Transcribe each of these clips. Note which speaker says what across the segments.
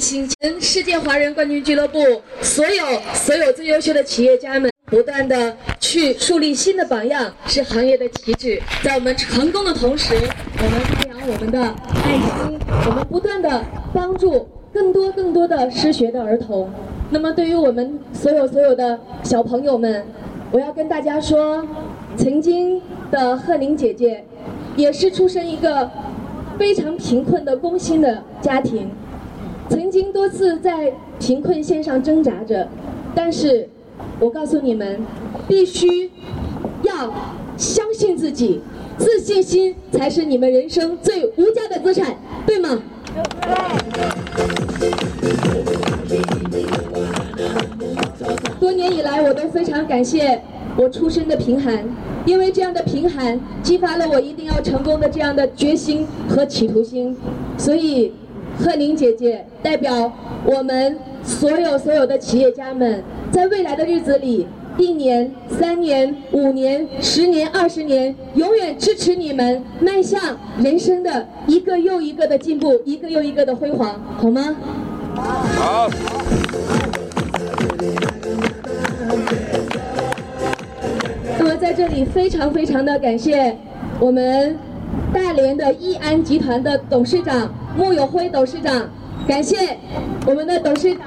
Speaker 1: 心。世界华人冠军俱乐部所有所有最优秀的企业家们，不断的去树立新的榜样，是行业的旗帜。在我们成功的同时，我们发扬我们的爱心，我们不断的帮助更多更多的失学的儿童。那么，对于我们所有所有的小朋友们，我要跟大家说，曾经的贺玲姐姐，也是出身一个非常贫困的工薪的家庭。曾经多次在贫困线上挣扎着，但是，我告诉你们，必须要相信自己，自信心才是你们人生最无价的资产，对吗？多年以来，我都非常感谢我出身的贫寒，因为这样的贫寒激发了我一定要成功的这样的决心和企图心，所以。贺宁姐姐代表我们所有所有的企业家们，在未来的日子里，一年、三年、五年、十年、二十年，永远支持你们迈向人生的一个又一个的进步，一个又一个的辉煌，好吗？好。那么在这里，非常非常的感谢我们大连的易安集团的董事长。穆有辉董事长，感谢我们的董事长，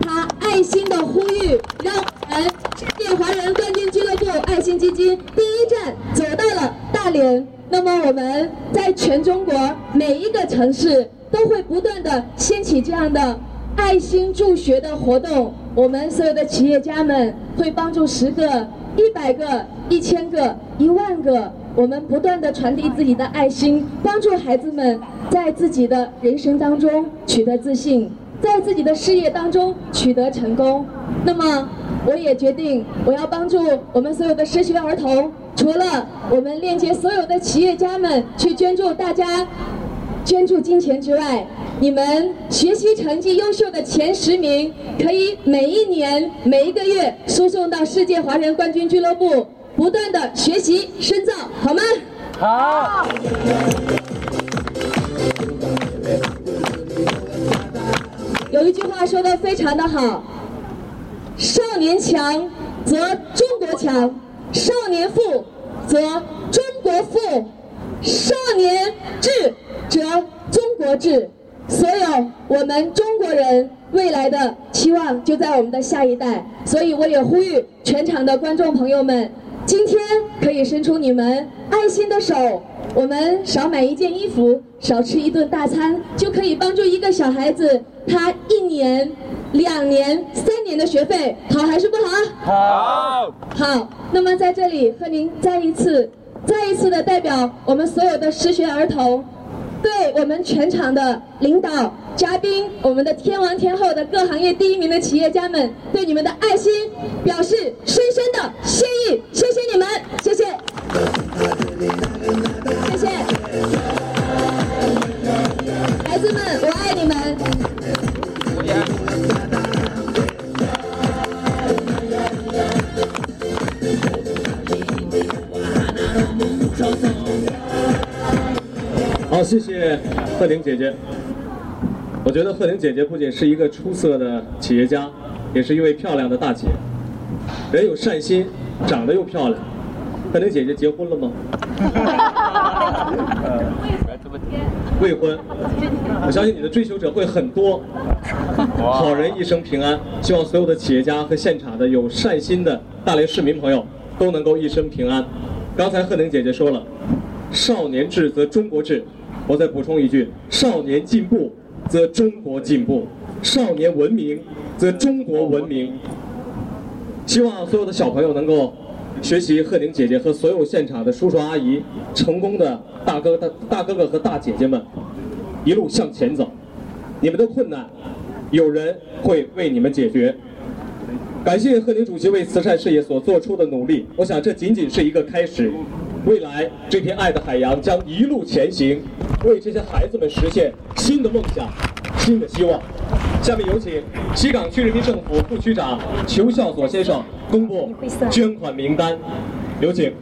Speaker 1: 他爱心的呼吁，让我们世界华人冠军俱乐部爱心基金第一站走到了大连。那么我们在全中国每一个城市都会不断的掀起这样的爱心助学的活动。我们所有的企业家们会帮助十个、一百个、一千个、一万个。我们不断的传递自己的爱心，帮助孩子们在自己的人生当中取得自信，在自己的事业当中取得成功。那么，我也决定我要帮助我们所有的失学儿童。除了我们链接所有的企业家们去捐助大家捐助金钱之外，你们学习成绩优秀的前十名，可以每一年每一个月输送到世界华人冠军俱乐部。不断的学习深造，好吗？
Speaker 2: 好。
Speaker 1: 有一句话说的非常的好：少年强则中国强，少年富则中国富，少年智则中国智。所有我们中国人未来的期望就在我们的下一代，所以我也呼吁全场的观众朋友们。今天可以伸出你们爱心的手，我们少买一件衣服，少吃一顿大餐，就可以帮助一个小孩子，他一年、两年、三年的学费，好还是不
Speaker 2: 好？好。
Speaker 1: 好。那么在这里和您再一次、再一次的代表我们所有的失学儿童。对我们全场的领导、嘉宾，我们的天王天后的各行业第一名的企业家们，对你们的爱心表示深深的谢意，谢谢你们，谢谢，谢谢，孩子们，我爱你们。
Speaker 2: 好，谢谢贺玲姐姐。我觉得贺玲姐姐不仅是一个出色的企业家，也是一位漂亮的大姐。人有善心，长得又漂亮。贺玲姐姐结婚了吗？未婚。我相信你的追求者会很多。好人一生平安。希望所有的企业家和现场的有善心的大连市民朋友都能够一生平安。刚才贺玲姐姐说了，少年智则中国智。我再补充一句：少年进步，则中国进步；少年文明，则中国文明。希望所有的小朋友能够学习贺宁姐姐和所有现场的叔叔阿姨，成功的大哥大大哥哥和大姐姐们，一路向前走。你们的困难，有人会为你们解决。感谢贺宁主席为慈善事业所做出的努力，我想这仅仅是一个开始。未来这片爱的海洋将一路前行，为这些孩子们实现新的梦想、新的希望。下面有请西岗区人民政府副区长裘孝佐先生公布捐款名单，有请。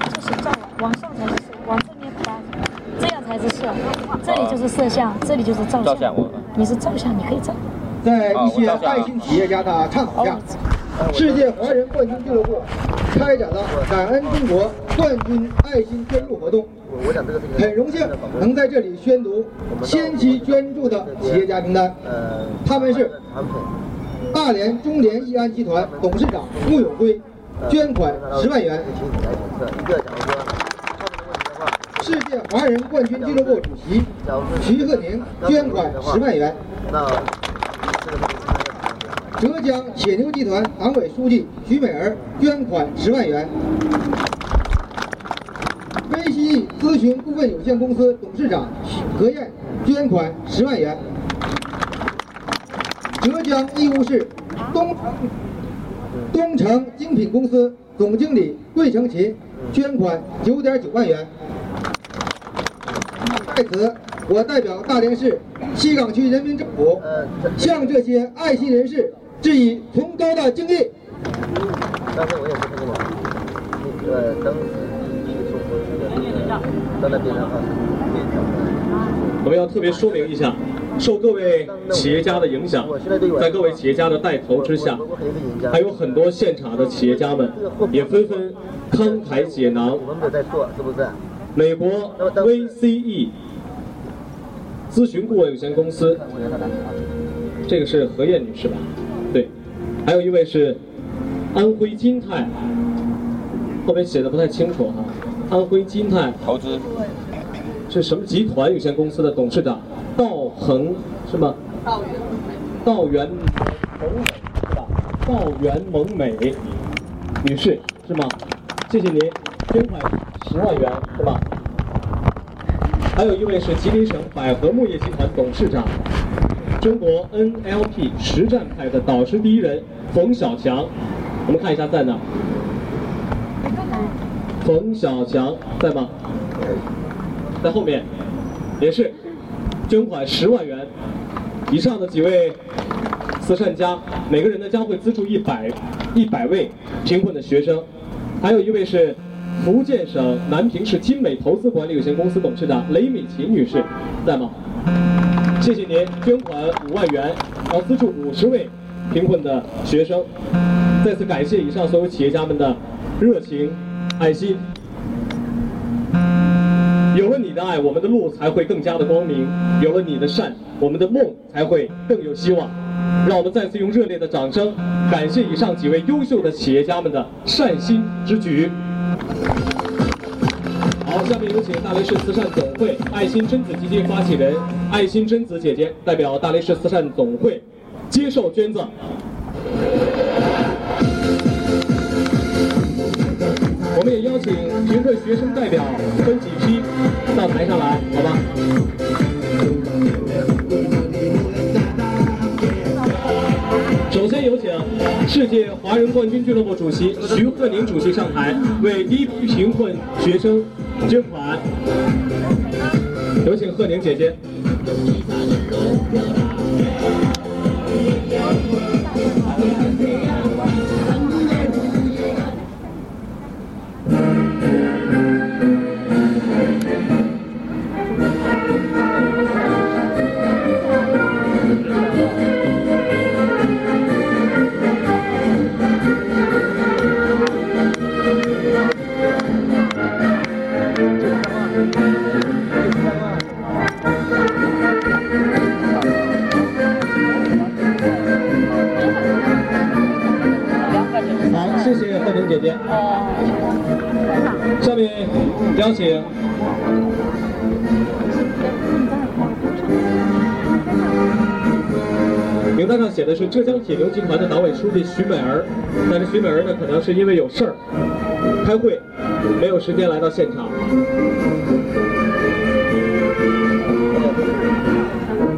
Speaker 3: 这是照往上才是往正面发，这样才是。摄，这里就是摄像，这里就是照相。你是照相，你可以照。
Speaker 4: 在一些爱心企业家的倡导下，世界华人冠军俱乐部开展了感恩中国冠军爱心捐助活动。很荣幸能在这里宣读先期捐助的企业家名单，他们是大连中联易安集团董事长穆永辉，捐款十万元。世界华人冠军俱乐部主席徐鹤宁捐款十万元。浙江铁牛集团党委书记徐美儿捐款十万元。微西易咨询股份有限公司董事长何燕捐款十万元。浙江义乌市东东城精品公司总经理桂成琴捐款九点九万元。在此，我代表大连市西岗区人民政府，向这些爱心人士致以崇高的敬意。刚才我也是这个，那个当时去中国
Speaker 2: 那个，我们要特别说明一下，受各位企业家的影响，在各位企业家的带头之下，还有很多现场的企业家们也纷纷慷慨解囊。我们没在做，是不是？美国 VCE。咨询顾问有限公司，这个是何燕女士吧？对，还有一位是安徽金泰，后面写的不太清楚哈。安徽金泰
Speaker 5: 投资
Speaker 2: 是什么集团有限公司的董事长道恒是吗？道源蒙美是吧？道源蒙美女士是吗？谢谢您，捐款十万元是吧？还有一位是吉林省百合木业集团董事长，中国 NLP 实战派的导师第一人冯小强，我们看一下在哪？冯小强在吗？在后面，也是捐款十万元。以上的几位慈善家，每个人呢将会资助一百一百位贫困的学生。还有一位是。福建省南平市金美投资管理有限公司董事长雷敏琴女士，在吗？谢谢您捐款五万元，要资助五十位贫困的学生。再次感谢以上所有企业家们的热情、爱心。有了你的爱，我们的路才会更加的光明；有了你的善，我们的梦才会更有希望。让我们再次用热烈的掌声，感谢以上几位优秀的企业家们的善心之举。好，下面有请大连市慈善总会爱心贞子基金发起人爱心贞子姐姐代表大连市慈善总会接受捐赠。我们也邀请贫困学生代表分几批到台上来，好吧？首先有请世界华人冠军俱乐部主席徐鹤宁主席上台，为低贫困学生捐款。有请鹤宁姐姐。下面邀请名单上写的是浙江铁牛集团的党委书记徐美儿，但是徐美儿呢，可能是因为有事儿开会，没有时间来到现场。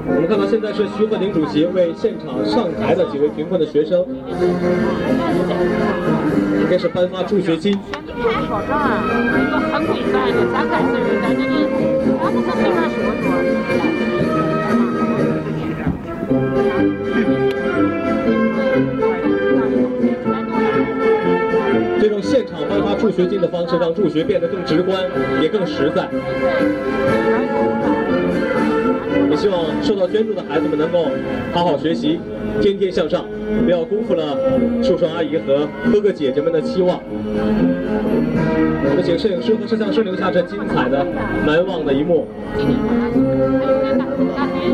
Speaker 2: 我们看到现在是徐鹤宁主席为现场上台的几位贫困的学生。应该是颁发助学金。这种现场颁发助学学金的方式，让助学变得更直观，也更实在。希望受到捐助的孩子们能够好好学习，天天向上，不要辜负了叔叔阿姨和哥哥姐姐们的期望。我们请摄影师和摄像师留下这精彩的、难忘的一幕。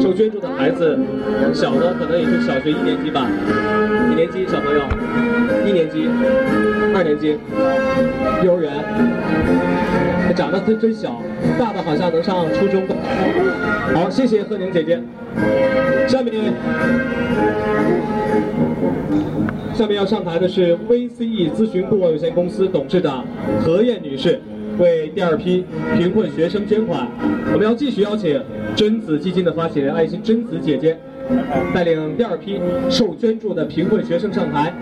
Speaker 2: 受捐助的孩子，小的可能也就小学一年级吧，几年级小朋友？一年级、二年级、幼儿园。长得真真小，大的好像能上初中。好，谢谢贺宁姐姐。下面，下面要上台的是 VCE 咨询顾问有限公司董事长何燕女士，为第二批贫困学生捐款。我们要继续邀请贞子基金的发起人爱心贞子姐姐，带领第二批受捐助的贫困学生上台。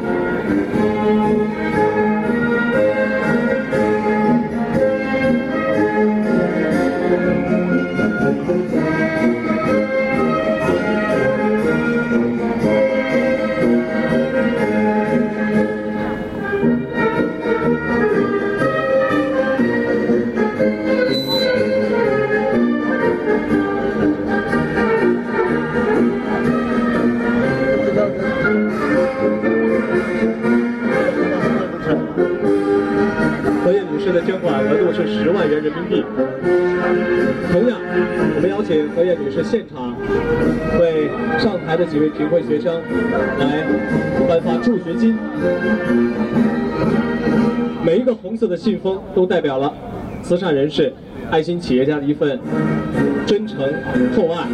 Speaker 2: 捐款额度是十万元人民币。同样，我们邀请何燕女士现场为上台的几位贫困学生来颁发助学金。每一个红色的信封都代表了慈善人士、爱心企业家的一份真诚厚爱，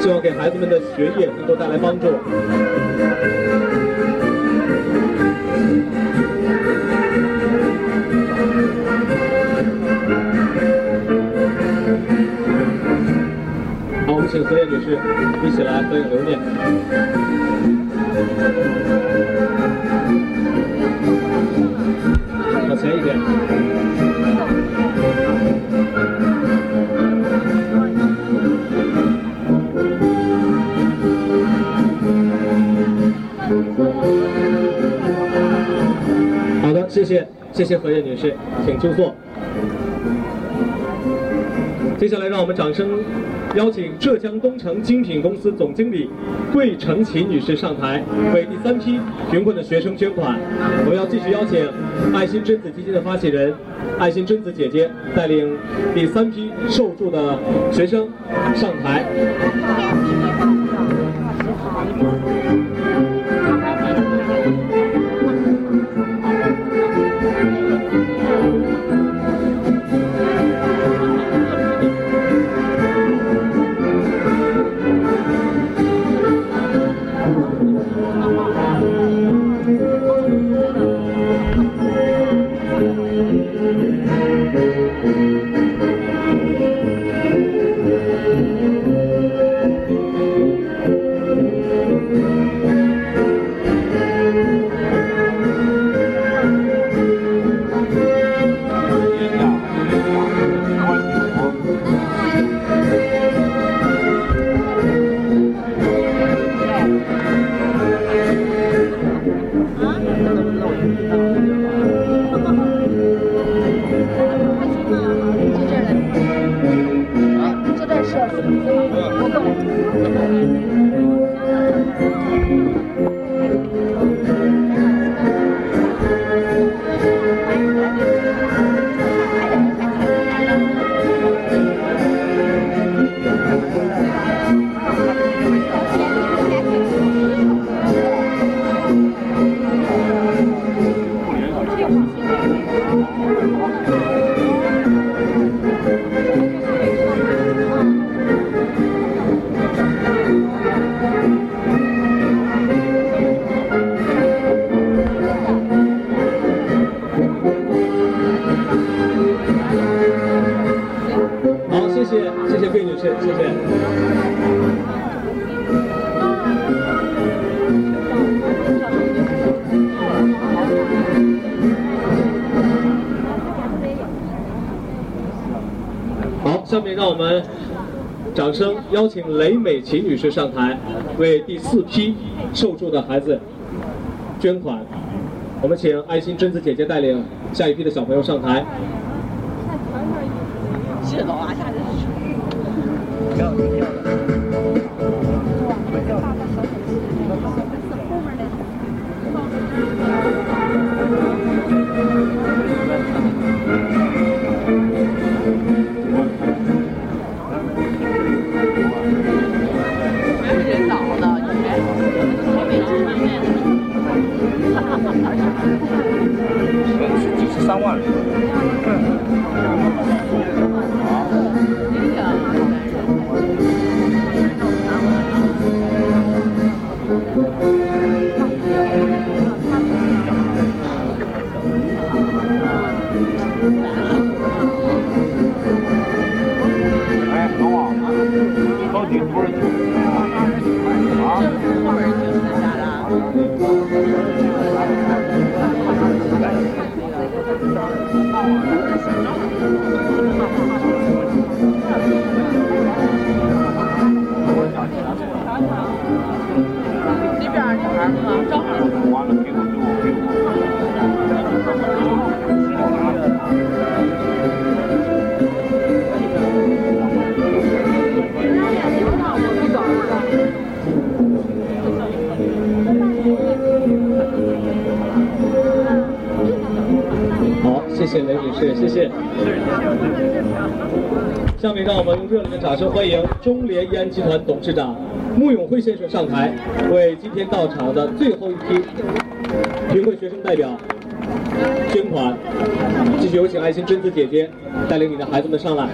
Speaker 2: 希望给孩子们的学业能够带来帮助。请何燕女士一起来合影留念。往前一点。好的，谢谢，谢谢何燕女士，请就坐。接下来，让我们掌声邀请浙江东城精品公司总经理桂成琴女士上台，为第三批贫困的学生捐款。我们要继续邀请爱心贞子基金的发起人爱心贞子姐姐带领第三批受助的学生上台。邀请雷美琴女士上台，为第四批受助的孩子捐款。我们请爱心贞子姐姐带领下一批的小朋友上台。董事长穆永辉先生上台，为今天到场的最后一批贫困学生代表捐款。继续有请爱心贞子姐姐带领你的孩子们上来。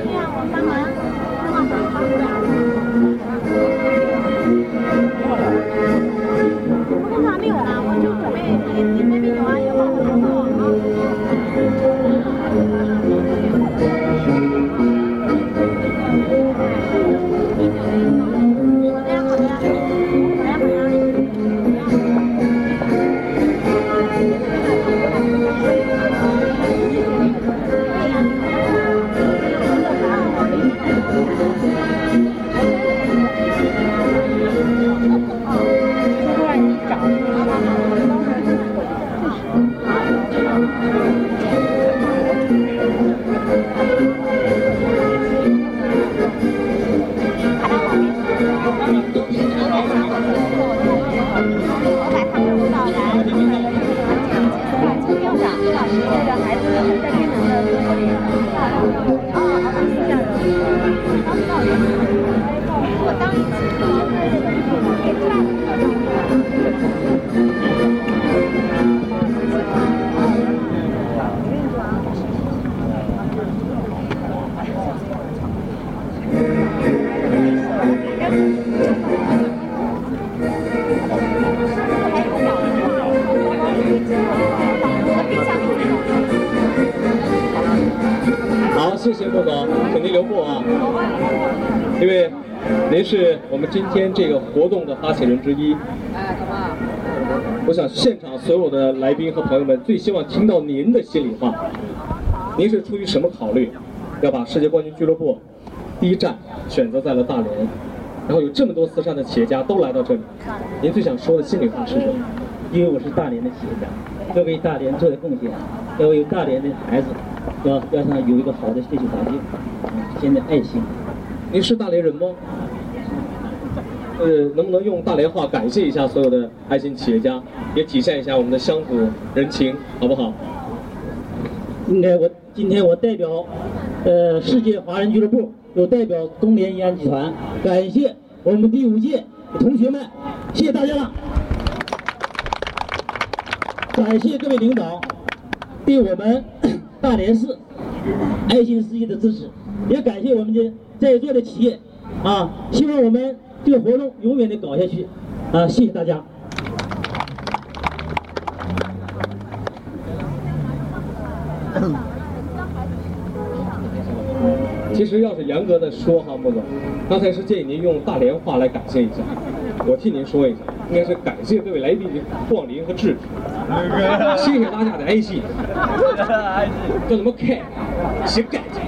Speaker 2: 谢谢穆总，请您留步啊！因为您是我们今天这个活动的发起人之一。我想现场所有的来宾和朋友们最希望听到您的心里话。您是出于什么考虑，要把世界冠军俱乐部第一站选择在了大连？然后有这么多慈善的企业家都来到这里，您最想说的心里话是什么？
Speaker 5: 因为我是大连的企业家，要为大连做点贡献，要为大连的孩子。要要想有一个好的学习环境，现在爱心。
Speaker 2: 您是大连人吗？呃，能不能用大连话感谢一下所有的爱心企业家，也体现一下我们的乡土人情，好不好？
Speaker 5: 应该我今天我代表呃世界华人俱乐部，又代表东联怡安集团，感谢我们第五届同学们，谢谢大家了。感谢各位领导对我们。大连市爱心事业的支持，也感谢我们的在座的企业啊！希望我们这个活动永远的搞下去啊！谢谢大家。
Speaker 2: 其实要是严格的说哈，穆总，刚才是建议您用大连话来感谢一下。我替您说一下，应该是感谢各位来宾的光临和支持，谢谢大家的爱心，叫什么开，心干净，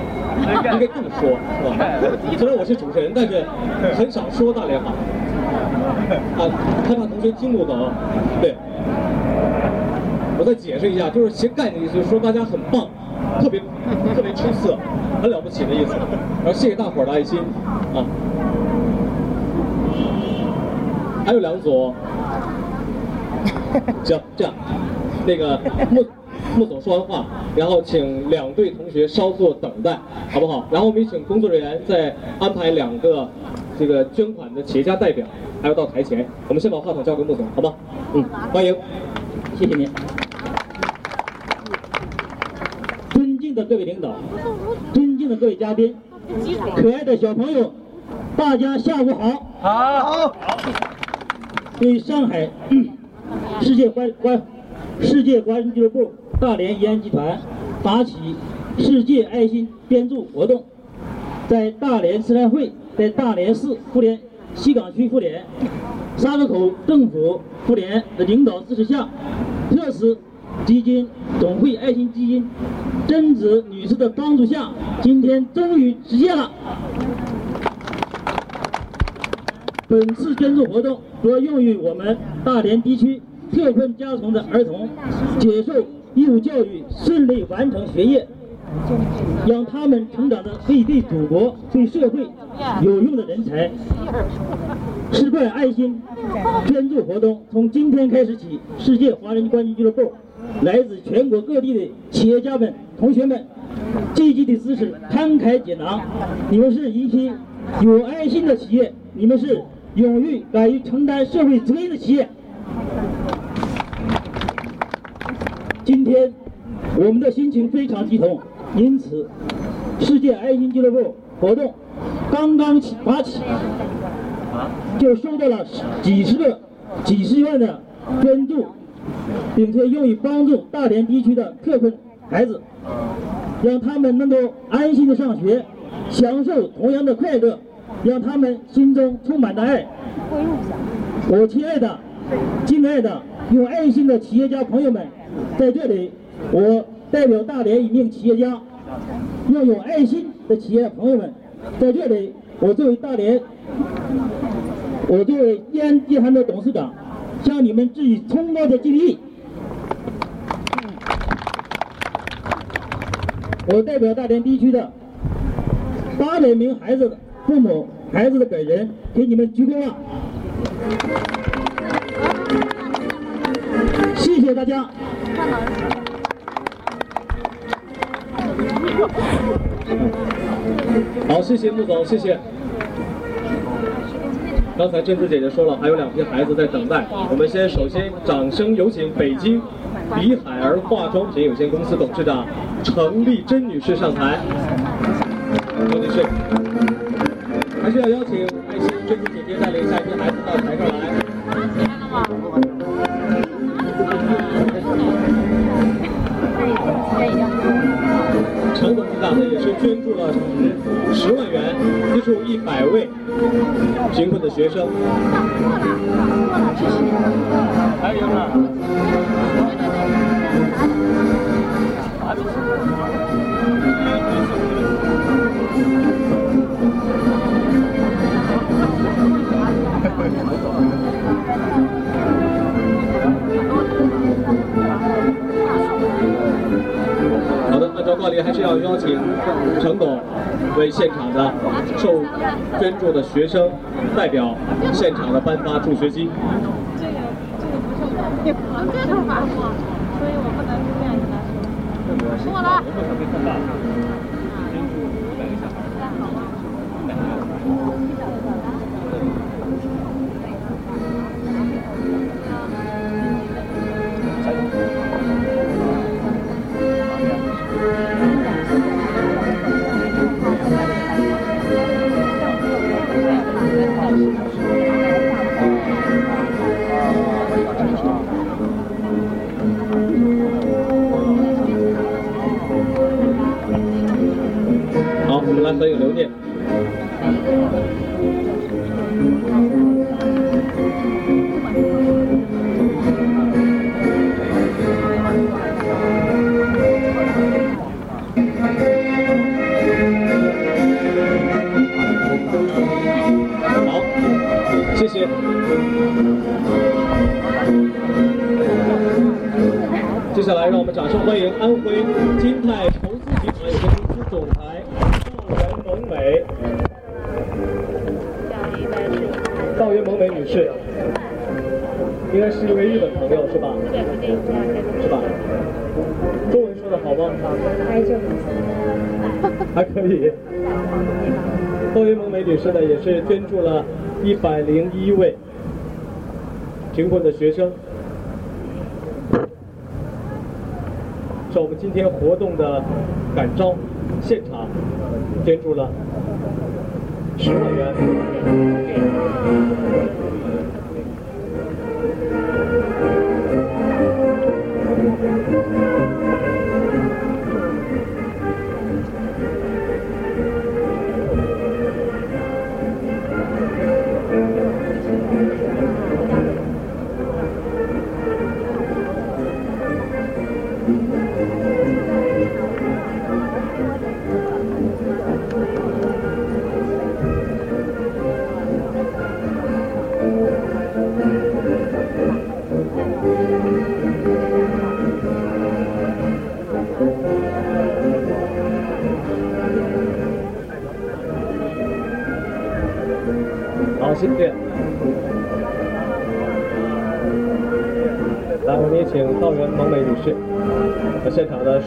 Speaker 2: 应该这么说，是吧？虽然我是主持人，但是很少说大连话，啊，害怕同学听不懂，对。我再解释一下，就是斜盖的意思，就是说大家很棒，特别特别出色，很了不起的意思。然后谢谢大伙儿的爱心啊。还有两组，行，这样，那个穆穆总说完话，然后请两队同学稍作等待，好不好？然后我们也请工作人员再安排两个这个捐款的企业家代表，还要到台前。我们先把话筒交给穆总，好吗？嗯，欢迎，
Speaker 5: 谢谢您。尊敬的各位领导，尊敬的各位嘉宾，可爱的小朋友，大家下午好。
Speaker 4: 好。
Speaker 5: 对上海世界关关世界华人俱乐部大连怡安集团发起世界爱心捐助活动，在大连慈善会在大连市妇联西岗区妇联沙河口政府妇联的领导支持下，特使基金总会爱心基金甄子女士的帮助下，今天终于实现了。本次捐助活动主要用于我们大连地区特困家庭的儿童接受义务教育，顺利完成学业，让他们成长的可以对祖国、对社会有用的人才。世冠爱心捐助活动从今天开始起，世界华人冠军俱乐部来自全国各地的企业家们、同学们积极的支持，慷慨解囊。你们是一批有爱心的企业，你们是。勇于敢于承担社会责任的企业。今天我们的心情非常激动，因此世界爱心俱乐部活动刚刚起发起，就收到了几十个、几十万的捐助，并且用于帮助大连地区的特困孩子，让他们能够安心的上学，享受同样的快乐。让他们心中充满着爱。我亲爱的、敬爱的、有爱心的企业家朋友们，在这里，我代表大连一名企业家，要有爱心的企业朋友们，在这里，我作为大连，我作为义安集团的董事长，向你们致以崇高的敬意。我代表大连地区的八百名孩子。父母、孩子的本人给你们鞠躬了，谢谢大家。
Speaker 2: 好，谢谢穆总，谢谢。刚才珍珠姐姐说了，还有两批孩子在等待。我们先首先掌声有请北京李海儿化妆品有限公司董事长程丽珍女士上台。程女士。还是要邀请爱心珍珠姐姐带领下一批孩子到台上来。陈董事长呢也是捐助了十万元，资助一百位贫困的学生。还有呢。好的，按照惯例，还是要邀请陈董为现场的受捐助的学生代表现场的颁发助学金。这个这个不是，这头发所以我不能这样跟他说。我来。是捐助了一百零一位贫困的学生。是我们今天活动的感召，现场捐助了十万元。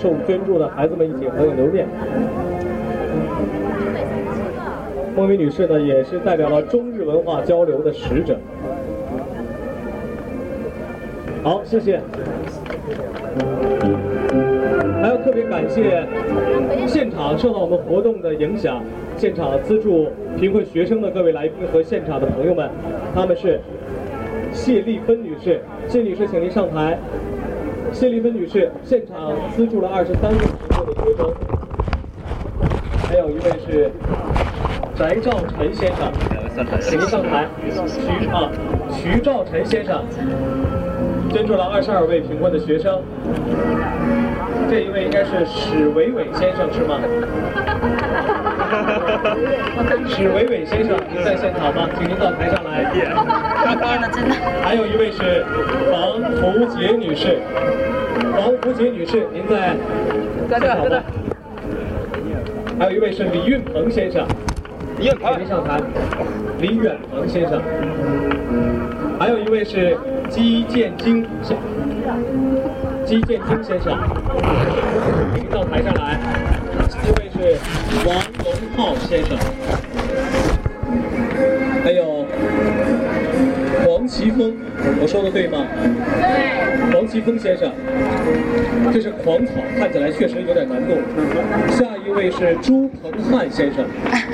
Speaker 2: 受捐助的孩子们一起合影留念。孟美女士呢，也是代表了中日文化交流的使者。好，谢谢。还要特别感谢现场受到我们活动的影响，现场资助贫困学生的各位来宾和现场的朋友们，他们是谢丽芬女士，谢女士，请您上台。谢丽芬女士，现场资助了二十三位贫困的学生，还有一位是翟兆臣先生，请您上台。徐啊，徐兆臣先生捐助了二十二位贫困的学生。这一位应该是史伟伟先生是吗？史伟伟先生，在现场吗？请您到台上来。还有一位是王福杰女士，王福杰女士，您在现场吗？还有一位是李运鹏先生，李运鹏，您上台。李远鹏先生，还有一位是姬建京先。姬建京先生，请到台上来。一位是王浩先生，还有黄奇峰，我说的对吗？对。黄奇峰先生，这是狂草，看起来确实有点难度。下一位是朱鹏汉先生，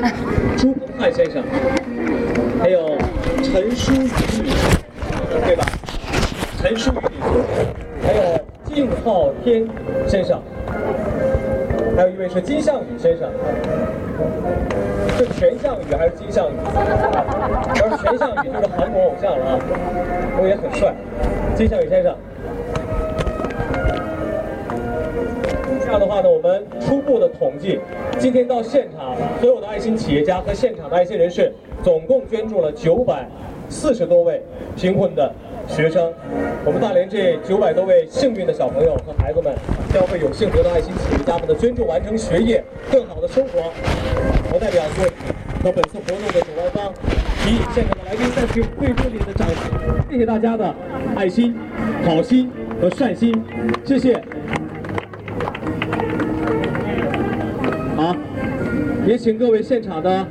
Speaker 2: 朱鹏汉先生，还有陈淑仪女士，对吧？陈淑仪女士，还有。靳浩天先生，还有一位是金向宇先生，是全项羽还是金项羽？要是全项羽就是韩国偶像了啊，不过也很帅。金项羽先生，这样的话呢，我们初步的统计，今天到现场所有的爱心企业家和现场的爱心人士，总共捐助了九百四十多位贫困的。学生，我们大连这九百多位幸运的小朋友和孩子们，将会有幸得到爱心企业家们的捐助，完成学业，更好的生活。我代表各位和本次活动的主办方，提议现场的来宾再次最热烈的掌声，谢谢大家的爱心、好心和善心，谢谢。好，也请各位现场的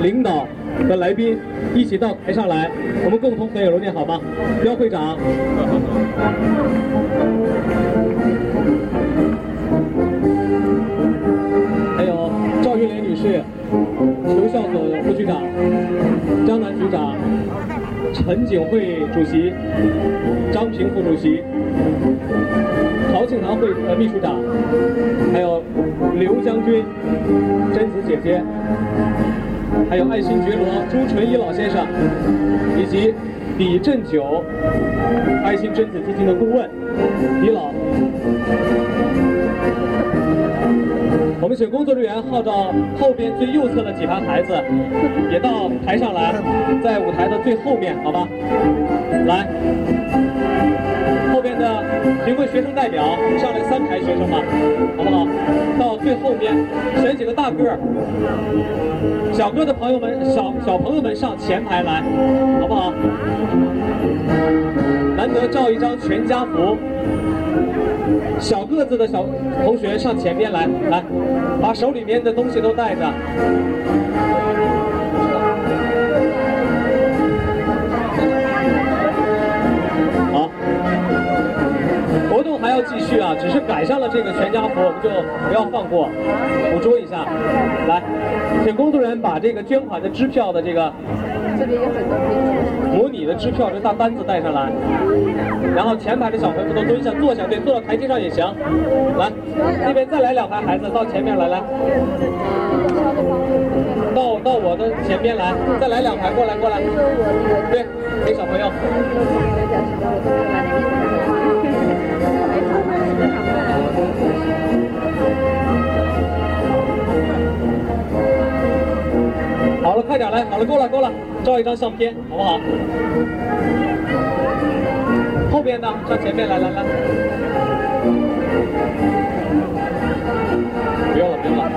Speaker 2: 领导。和来宾一起到台上来，我们共同合影留念好吗？刁会长，还有赵玉莲女士，求校所副局长，张楠局长，陈景惠主席，张平副主席，陶庆堂会呃秘书长，还有刘将军，贞子姐姐。还有爱新觉罗朱纯一老先生，以及李振九爱心贞子基金的顾问李老，我们请工作人员号召后边最右侧的几排孩子也到台上来，在舞台的最后面，好吧？来，的。贫困学生代表上来三排学生吧，好不好？到最后面选几个大个儿，小个的朋友们、小小朋友们上前排来，好不好？难得照一张全家福，小个子的小同学上前边来，来，把手里面的东西都带着。这个全家福，我们就不要放过，捕捉一下。来，请工作人员把这个捐款的支票的这个。这边有很多模拟的支票，这大单子带上来，然后前排的小朋友都蹲下坐下，对，坐到台阶上也行。来，那边再来两排孩子到前面来，来，到到我的前边来，再来两排过来过来，对，给小朋友。快点来，好了，够了，够了，照一张相片，好不好？后边的上前面来，来来。不用了，不用了。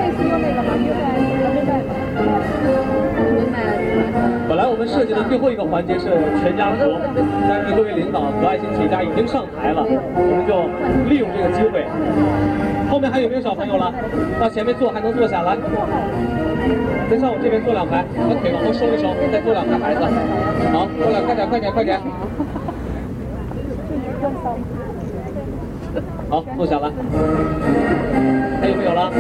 Speaker 2: 本来我们设计的最后一个环节是全家福，但是各位领导和爱心企业家已经上台了，我们就利用这个机会。后面还有没有小朋友了？到前面坐还能坐下来。再上我这边坐两排，把腿往后收一收，再坐两排孩子。好，过来，快点，快点，快点。好，坐下来。还有没有了？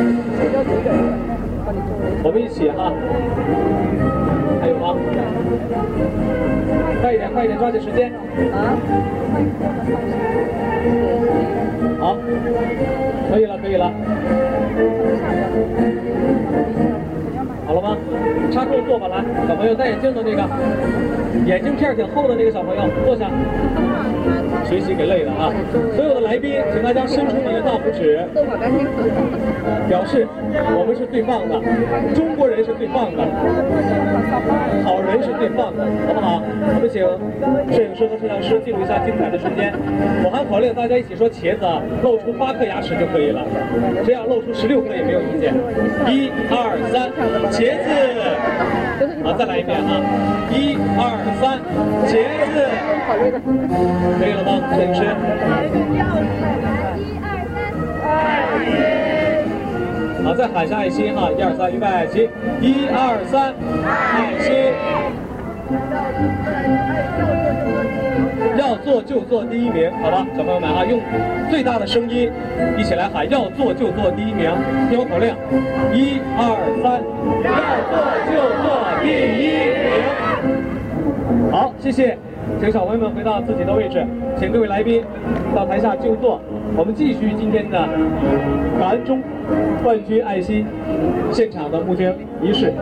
Speaker 2: 我们一起哈。还有吗？快一点，快一点，抓紧时间。啊。好，可以了，可以了。好了吗？插座坐吧，来，小朋友戴眼镜的那个，眼镜片挺厚的那个小朋友坐下。学习给累了啊！所有的来宾，请大家伸出你的大拇指，表示我们是最棒的，中国人是最棒的，好人是最棒的，好不好？我们请摄影师和摄像师记录一下精彩的瞬间。我还考虑，大家一起说茄子，露出八颗牙齿就可以了，这样露出十六颗也没有意见。一二三，茄子。好，再来一遍啊！一二三，茄子。可以了吗？摄影师。好，再喊一下爱心哈！一二三，预备起！一二三，爱心。要做就做第一名，好吧，小朋友们啊，用最大的声音一起来喊：要做就做第一名！听我口令：一二三，要做就做第一名！好，谢谢。请小朋友们回到自己的位置，请各位来宾到台下就坐。我们继续今天的感恩中冠军爱心现场的募捐仪式。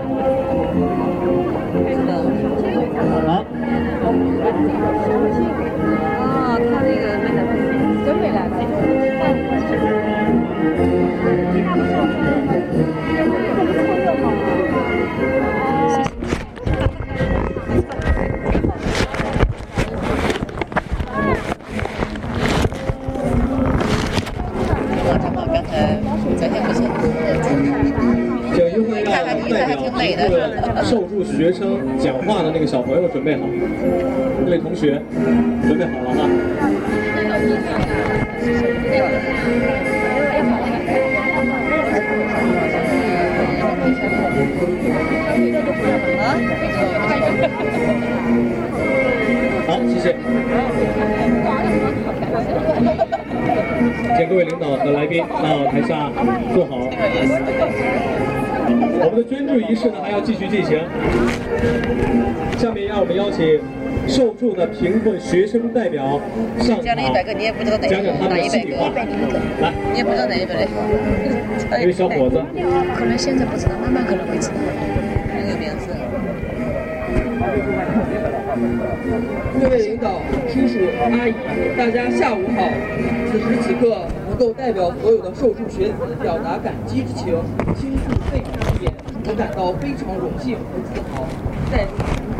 Speaker 2: 学生代表上场，讲讲他们的心里话。来，你也不知道哪一本嘞？一个小伙子。可能现在不知道，慢慢可能会知道。那个名字。各位领导、叔叔、阿姨，大家下午好。此时此刻，能够代表所有的受助学子表达感激之情，倾诉泪水。我感到非常荣幸和自豪。在此，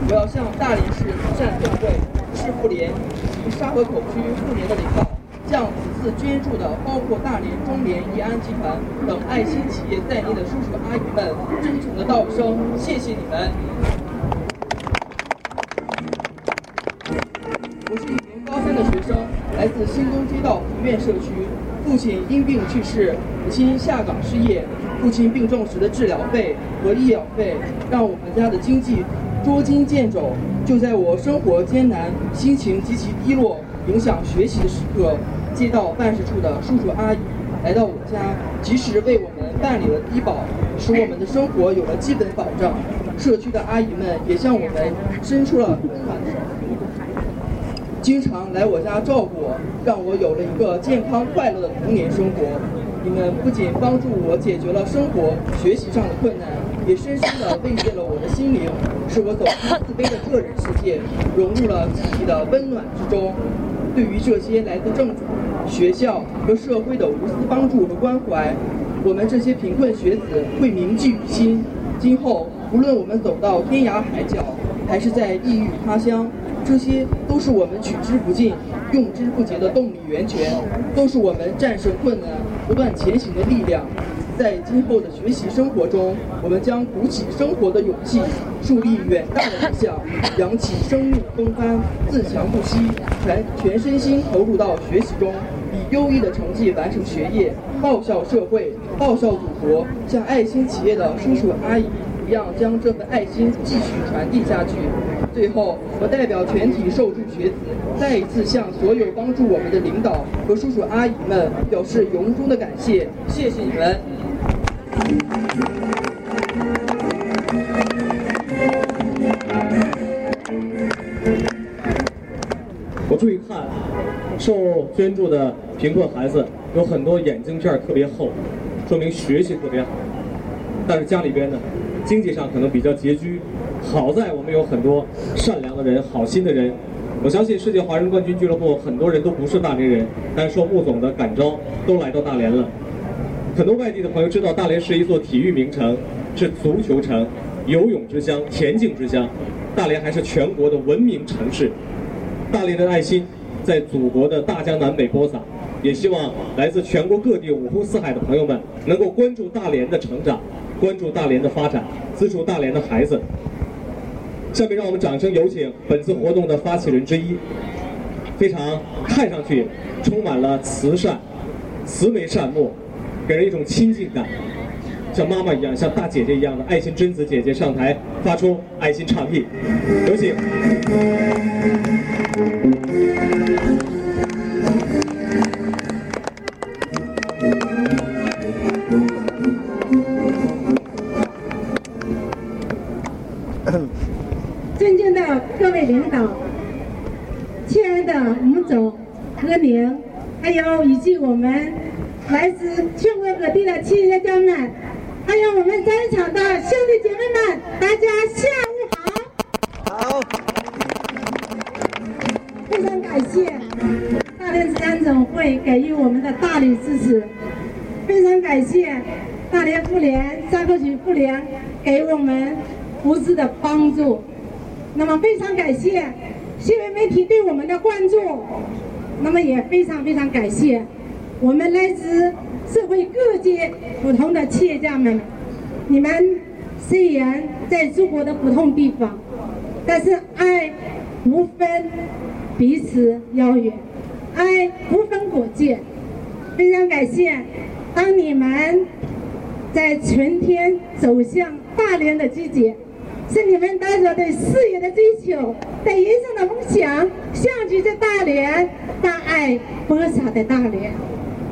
Speaker 2: 我要向大连市慈善总会、市妇联以及沙河口区妇联的领导
Speaker 6: 向此次捐助的包括大连中联义安集团等爱心企业在内的叔叔阿姨们真诚的道声谢谢你们。我是一名高三的学生，来自新东街道福苑社区。父亲因病去世，母亲下岗失业。父亲病重时的治疗费和医药费，让我们家的经济捉襟见肘。就在我生活艰难、心情极其低落、影响学习的时刻，街道办事处的叔叔阿姨来到我家，及时为我们办理了低保，使我们的生活有了基本保障。社区的阿姨们也向我们伸出了温暖的手，经常来我家照顾我，让我有了一个健康快乐的童年生活。你们不仅帮助我解决了生活、学习上的困难，也深深地慰藉了我的心灵，是我走出自卑的个人世界，融入了集体的温暖之中。对于这些来自政府、学校和社会的无私帮助和关怀，我们这些贫困学子会铭记于心。今后无论我们走到天涯海角，还是在异域他乡，这些都是我们取之不尽、用之不竭的动力源泉，都是我们战胜困难。不断前行的力量，在今后的学习生活中，我们将鼓起生活的勇气，树立远大的理想，扬起生命风帆，自强不息，全全身心投入到学习中，以优异的成绩完成学业，报效社会，报效祖国，像爱心企业的叔叔阿姨一样，将这份爱心继续传递下去。最后，我代表全体受助学子，再一次向所有帮助我们的领导和叔叔阿姨们表示由衷的感谢，谢谢你们。
Speaker 2: 注意看，受捐助的贫困孩子有很多眼镜片特别厚，说明学习特别好，但是家里边呢，经济上可能比较拮据。好在我们有很多善良的人、好心的人。我相信世界华人冠军俱乐部很多人都不是大连人，但是受穆总的感召，都来到大连了。很多外地的朋友知道，大连是一座体育名城，是足球城、游泳之乡、田径之乡。大连还是全国的文明城市。大连的爱心在祖国的大江南北播撒，也希望来自全国各地五湖四海的朋友们能够关注大连的成长，关注大连的发展，资助大连的孩子。下面让我们掌声有请本次活动的发起人之一，非常看上去充满了慈善、慈眉善目，给人一种亲近感，像妈妈一样、像大姐姐一样的爱心贞子姐姐上台发出爱心倡议，有请。
Speaker 7: 尊敬的各位领导，亲爱的吴总、何宁，还有以及我们来自全国各地的企业家们，还有我们在场的兄弟姐妹们，大家下午好。好。非常感谢大连市安总会给予我们的大力支持，非常感谢大连妇联、三河区妇联给我们无私的帮助。那么非常感谢新闻媒体对我们的关注，那么也非常非常感谢我们来自社会各界不同的企业家们。你们虽然在祖国的不同地方，但是爱不分彼此遥远，爱不分国界。非常感谢，当你们在春天走向大连的季节。是你们带着对事业的追求，对人生的梦想，相聚在大连，把爱播撒在大连。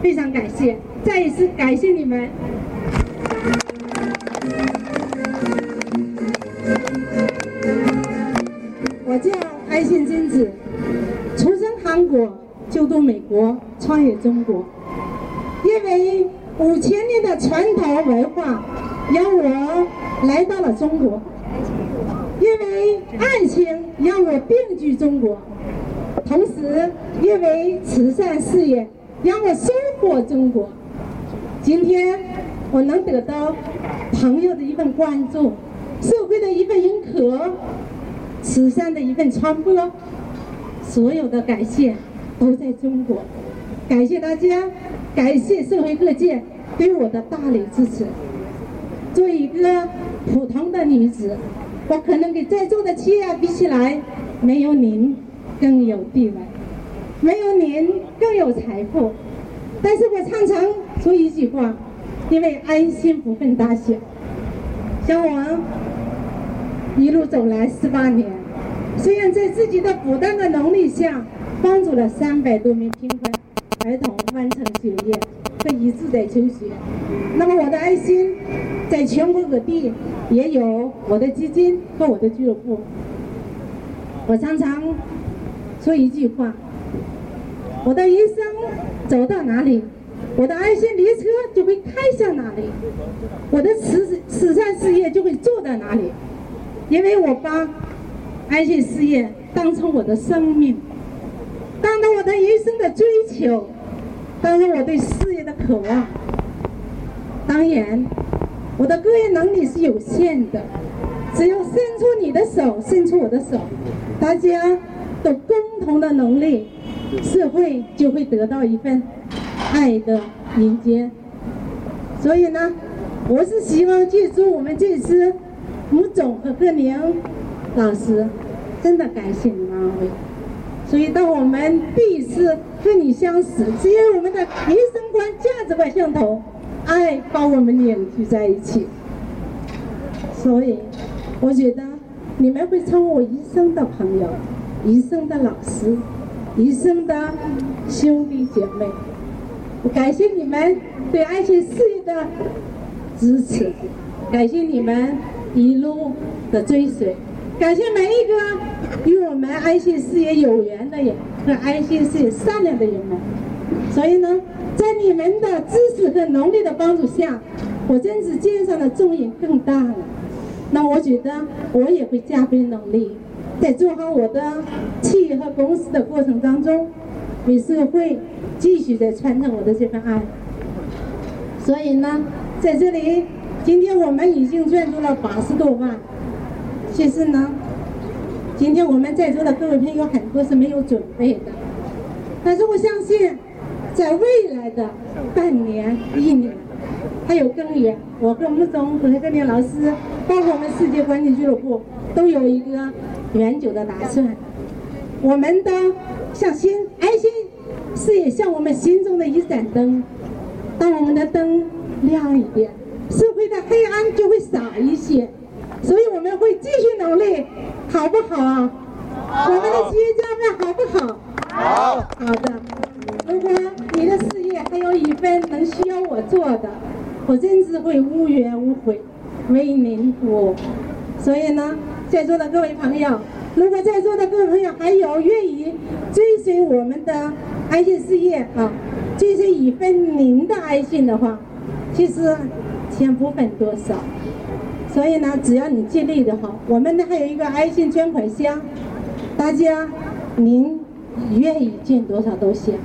Speaker 7: 非常感谢，再一次感谢你们。我叫爱心贞子，出生韩国，就读美国，创业中国。因为五千年的传统文化，让我来到了中国。因为爱情让我定居中国，同时因为慈善事业让我收获中国。今天我能得到朋友的一份关注，社会的一份认可，慈善的一份传播，所有的感谢都在中国。感谢大家，感谢社会各界对我的大力支持。作为一个普通的女子，我可能跟在座的企业家比起来，没有您更有地位，没有您更有财富。但是我常常说一句话：因为爱心不分大小。像我一路走来十八年，虽然在自己的不断的努力下，帮助了三百多名贫困儿童完成学业和一直在求学，那么我的爱心在全国各地也有我的基金和我的俱乐部。我常常说一句话：我的一生走到哪里。我的爱心列车就会开向哪里，我的慈慈善事业就会做到哪里，因为我把爱心事业当成我的生命，当成我的一生的追求，当成我对事业的渴望。当然，我的个人能力是有限的，只要伸出你的手，伸出我的手，大家都共同的努力，社会就会得到一份。爱的迎接，所以呢，我是希望借助我们这次吴总和各宁老师，真的感谢你们二位。所以当我们第一次和你相识，只因为我们的人生观、价值观相同，爱把我们凝聚在一起。所以，我觉得你们会成为我一生的朋友，一生的老师，一生的兄弟姐妹。感谢你们对爱心事业的支持，感谢你们一路的追随，感谢每一个与我们爱心事业有缘的人和爱心事业善良的人们。所以呢，在你们的支持和努力的帮助下，我真是肩上的重任更大了。那我觉得我也会加倍努力，在做好我的企业和公司的过程当中，为社会。继续在传承我的这份爱，所以呢，在这里，今天我们已经赚足了八十多万。其实呢，今天我们在座的各位朋友很多是没有准备的，但是我相信，在未来的半年、一年，还有更远，我和穆总和各位老师，包括我们世界管理俱乐部，都有一个远久的打算。我们的向心爱心。是也像我们心中的一盏灯，当我们的灯亮一点，社会的黑暗就会少一些。所以我们会继续努力，好不好？我们的企业家们好不好？
Speaker 8: 好。
Speaker 7: 好的。如果你的事业还有一份能需要我做的，我真是会无怨无悔，为您服务。所以呢，在座的各位朋友，如果在座的各位朋友还有愿意追随我们的。爱心事业啊，追随一份您的爱心的话，其实钱不分多少。所以呢，只要你尽力的话，我们呢还有一个爱心捐款箱，大家您愿意捐多少都行。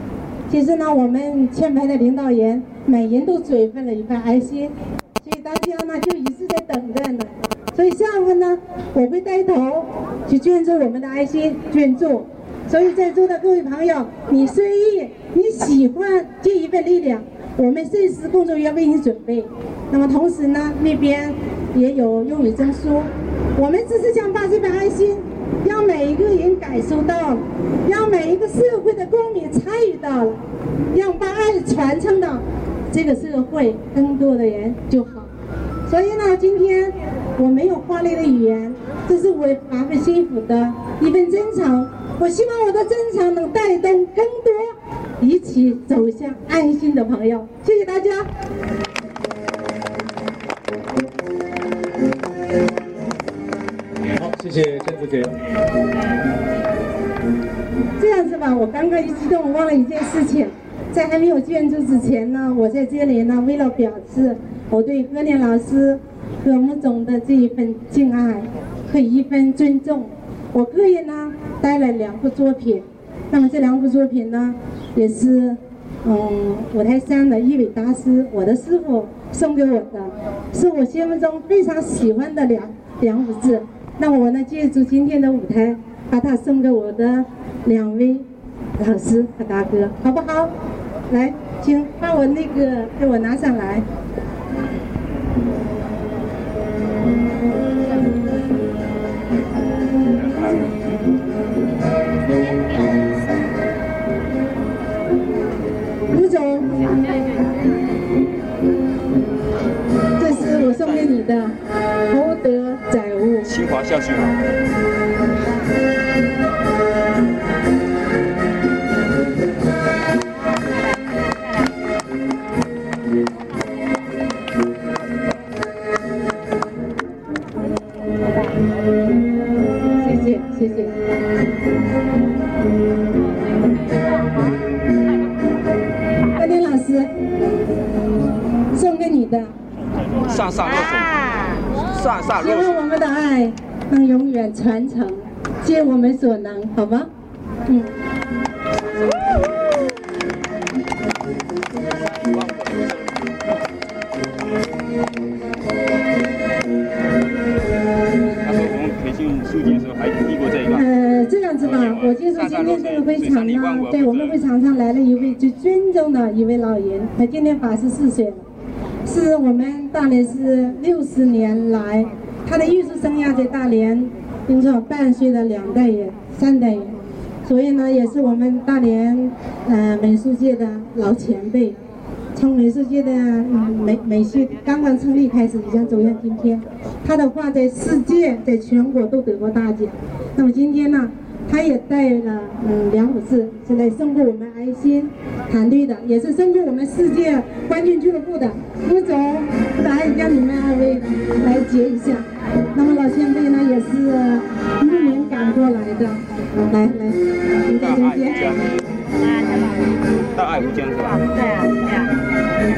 Speaker 7: 其实呢，我们前排的领导人每人都准备了一份爱心，所以大家呢就一直在等着呢。所以下午呢，我会带头去捐助我们的爱心捐助。所以在座的各位朋友，你随意，你喜欢尽一份力量，我们随时工作人员为你准备。那么同时呢，那边也有用语证书。我们只是想把这份爱心，让每一个人感受到，让每一个社会的公民参与到了，让把爱传承到这个社会更多的人就好。所以呢，今天我没有华丽的语言，这是我发自心腹的一份真诚。我希望我的真诚能带动更多一起走向爱心的朋友。谢谢大家。
Speaker 2: 好，谢谢郑子杰。
Speaker 7: 这样子吧，我刚刚一激动，忘了一件事情，在还没有捐助之前呢，我在这里呢，为了表示我对何念老师、何木总的这一份敬爱和一份尊重，我个人呢。带来两幅作品，那么这两幅作品呢，也是嗯五台山的一位大师，我的师傅送给我的，是我心目中非常喜欢的两两幅字。那我呢，借助今天的舞台，把它送给我的两位老师和大哥，好不好？来，请把我那个给我拿上来。这是我送给你的厚德载物。
Speaker 8: 清华校区。
Speaker 7: 希望我们的爱能永远传承，尽我们所能，好吗？嗯。呃，这样子吧，我就说今天这个会场呢，对我们会场上。来了一位最尊重的一位老人，他今年八十四岁了，是我们大连市六十年来他的艺术生涯在大连，听说伴随了两代人、三代人，所以呢，也是我们大连呃美术界前辈。从美术界的美美术刚刚成立开始，已经走向今天。他的画在世界、在全国都得过大奖。那么今天呢，他也带了嗯两幅字，是来送给我们爱心团队的，也是送给我们世界冠军俱乐部的吴总，来让你们二位来接一下。那么老前辈呢，也是慕名赶过来的，来来，请大家接。
Speaker 8: 大爱无疆是吧？
Speaker 3: 对啊，对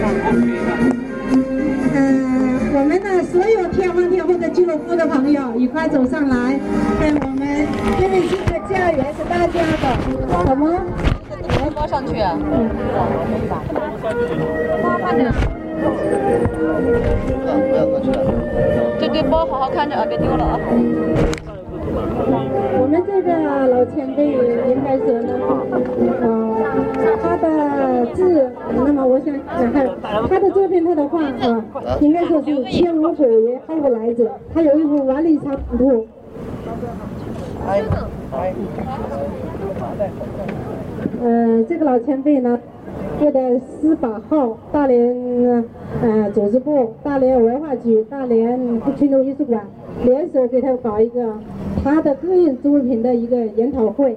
Speaker 3: 啊。
Speaker 7: 嗯，我们的所有天方天后的俱乐部的朋友一块走上来，跟我们因为这个家园是大家的，好吗？
Speaker 3: 怎么包上去啊？嗯，包看着。不要过去了。这个包好好看着啊，别丢了啊。
Speaker 7: 我们这个老前辈应该说呢，呃，他的字，那么我想想看，他的作品，他的画啊，应该说是天无古人后无来者。他有一幅万里长图。呃，这个老前辈呢，就在司法号大连呃组织部、大连文化局、大连群众艺术馆联手给他搞一个。他的个人作品的一个研讨会，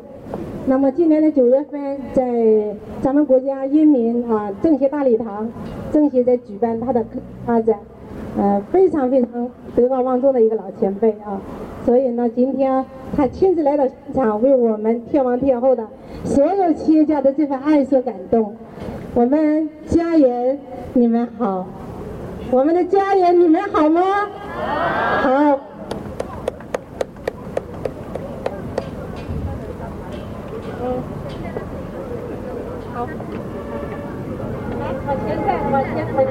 Speaker 7: 那么今年的九月份，在咱们国家人民啊政协大礼堂，政协在举办他的发展，呃，非常非常德高望重的一个老前辈啊，所以呢，今天他亲自来到现场，为我们天王天后的所有企业家的这份爱所感动。我们家人，你们好，我们的家人，你们好吗？好。好，来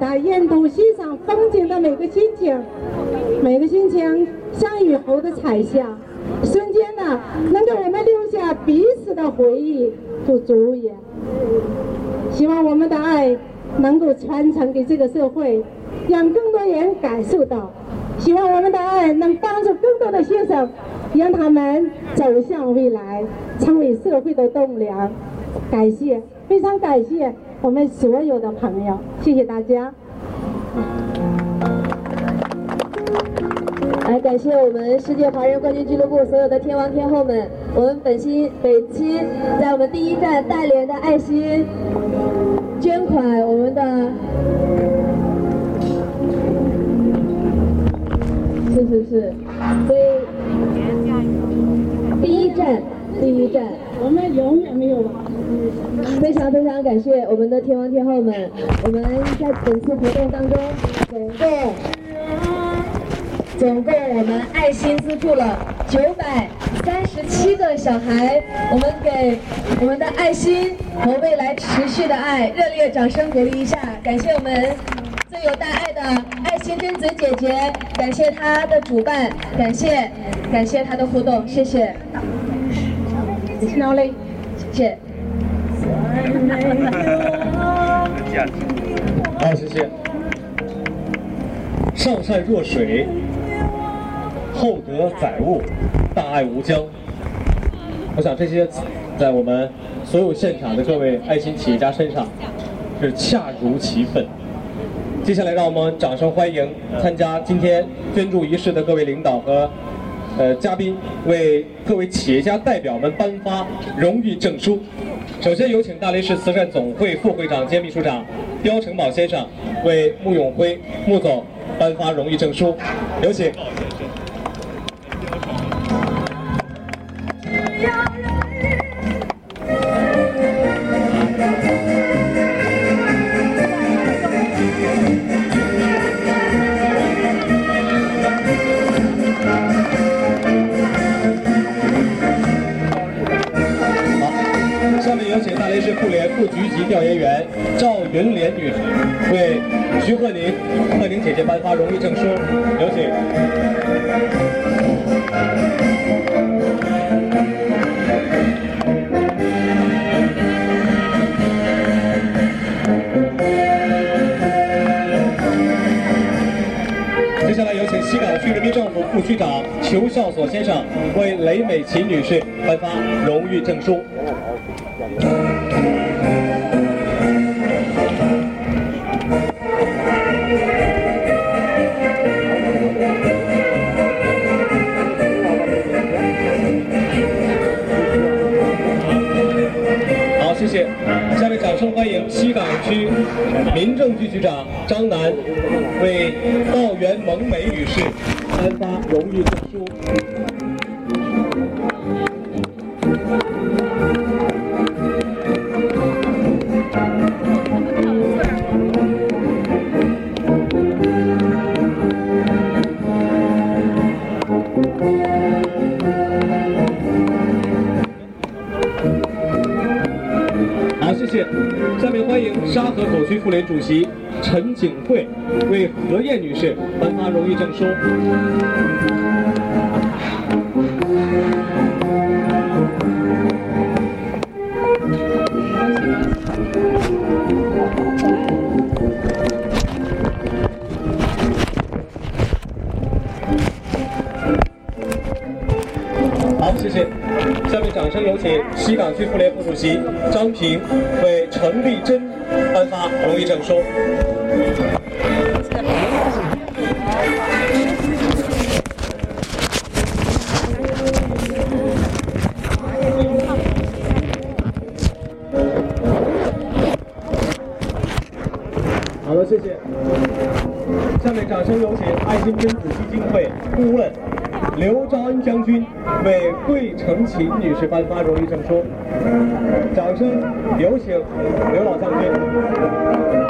Speaker 7: 在乎它沿途欣赏风景的每个心情，每个心情像雨后的彩霞。瞬间呢，能给我们留下彼此的回忆，就足矣。希望我们的爱能够传承给这个社会，让更多人感受到。希望我们的爱能帮助更多的学生，让他们走向未来，成为社会的栋梁。感谢，非常感谢我们所有的朋友，谢谢大家。
Speaker 1: 来感谢我们世界华人冠军俱乐部所有的天王天后们，我们本期本期在我们第一站大连的爱心捐款，我们的是是是，所以第一站第一站，
Speaker 7: 我们永远没有。
Speaker 1: 非常非常感谢我们的天王天后们，我们在本次活动当中总共。总共我们爱心资助了九百三十七个小孩，我们给我们的爱心和未来持续的爱热烈掌声鼓励一下，感谢我们最有大爱的爱心贞子姐姐，感谢她的主办，感谢感谢她的互动，谢谢。
Speaker 7: 哪里？
Speaker 1: 谢谢。
Speaker 2: 好，谢谢。上善若水。厚德载物，大爱无疆。我想这些在我们所有现场的各位爱心企业家身上是恰如其分。接下来，让我们掌声欢迎参加今天捐助仪式的各位领导和呃嘉宾，为各位企业家代表们颁发荣誉证书。首先有请大连市慈善总会副会长兼秘书长刁成宝先生为穆永辉穆总颁发荣誉证书，有请。副局级调研员赵云莲女士为徐鹤宁、鹤宁姐姐颁发荣誉证书，有请。接下来有请西岗区人民政府副区长裘孝所先生为雷美琴女士颁发荣誉证书。港区民政局局长张楠为道源蒙美女士颁发荣誉证书。主席陈景慧为何燕女士颁发荣誉证书。好的，谢谢。下面掌声有请爱心贞子基金会顾问刘兆恩将军为桂成琴女士颁发荣誉证书。掌声有请刘老将军。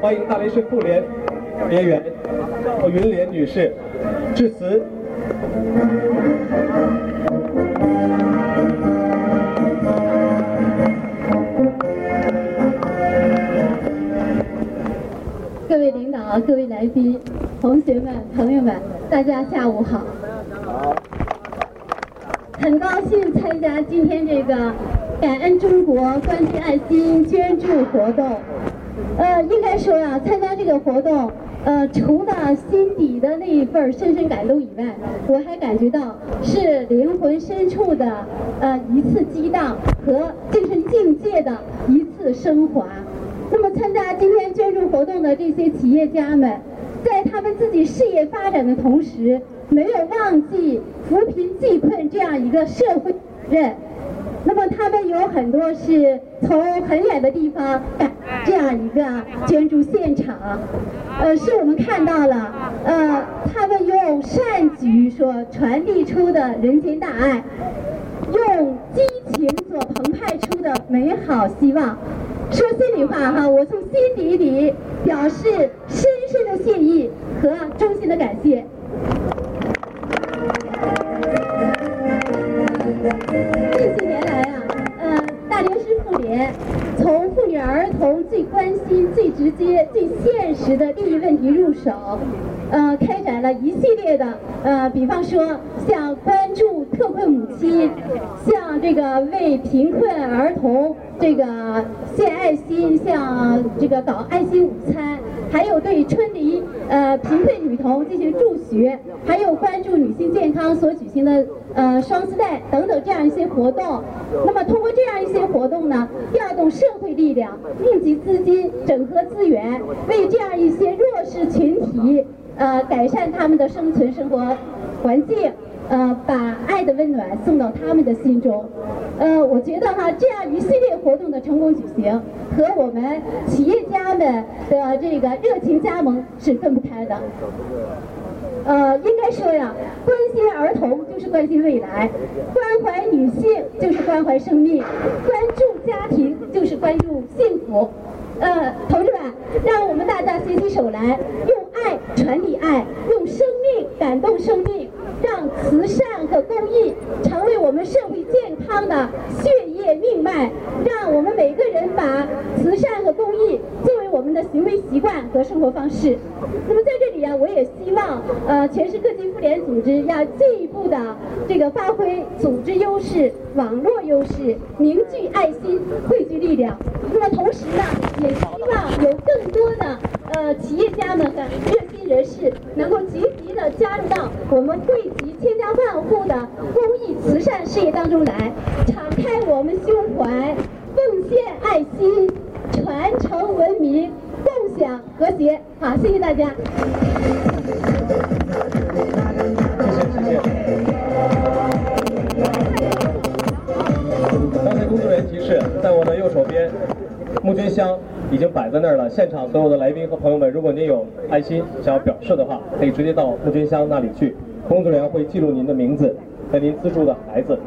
Speaker 2: 欢迎大连市妇联联员赵云莲女士。致辞。
Speaker 9: 各位领导、各位来宾、同学们、朋友们，大家下午好。很高兴参加今天这个感恩中国关心爱心捐助活动。呃，应该说呀，参加这个活动，呃，除了心底的那一份深深感动以外，我还感觉到是灵魂深处的呃一次激荡和精神境界的一次升华。那么，参加今天捐助活动的这些企业家们，在他们自己事业发展的同时，没有忘记扶贫济困这样一个社会责任。那么他们有很多是从很远的地方赶这样一个捐助现场，呃，是我们看到了，呃，他们用善举所传递出的人间大爱，用激情所澎湃出的美好希望。说心里话哈，我从心底里表示深深的谢意和衷心的感谢。这些年来啊，呃，大连市妇联从妇女儿童最关心、最直接、最现实的利益问题入手，呃，开展了一系列的呃，比方说像关注特困母亲，像这个为贫困儿童这个献爱心，像这个搞爱心午餐。还有对春离呃贫困女童进行助学，还有关注女性健康所举行的呃双丝带等等这样一些活动。那么通过这样一些活动呢，调动社会力量，募集资金，整合资源，为这样一些弱势群体呃改善他们的生存生活环境。呃，把爱的温暖送到他们的心中。呃，我觉得哈，这样一系列活动的成功举行，和我们企业家们的这个热情加盟是分不开的。呃，应该说呀，关心儿童就是关心未来，关怀女性就是关怀生命，关注家庭就是关注幸福。呃，同志们，让我们大家携起手来，用爱传递爱，用生命感动生命。让慈善和公益成为我们社会健康的血液命脉，让我们每个人把慈善和公益我们的行为习惯和生活方式。那么在这里啊，我也希望呃，全市各级妇联组织要进一步的这个发挥组织优势、网络优势，凝聚爱心，汇聚力量。那么同时呢，也希望有更多的呃企业家们和热心人士能够积极的加入到我们汇集千家万户的公益慈善事业当中来，敞开我们胸怀，奉献爱心，传承文明，共享和谐。好，谢谢大家。
Speaker 2: 谢谢，谢谢刚才工作人员提示，在我的右手边，募捐箱已经摆在那儿了。现场所有的来宾和朋友们，如果您有爱心想要表示的话，可以直接到募捐箱那里去。工作人员会记录您的名字和您资助的孩子。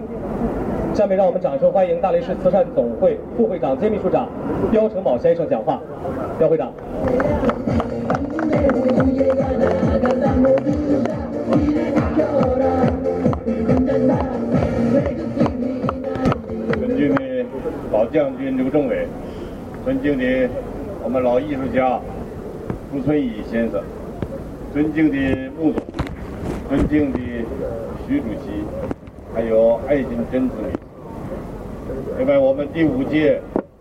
Speaker 2: 下面让我们掌声欢迎大连市慈善总会副会长兼秘书长刁成宝先生讲话。刁会长。
Speaker 10: 尊敬的老将军刘政委，尊敬的我们老艺术家朱春义先生，尊敬的穆总。尊敬的徐主席，还有爱心针子女，另外我们第五届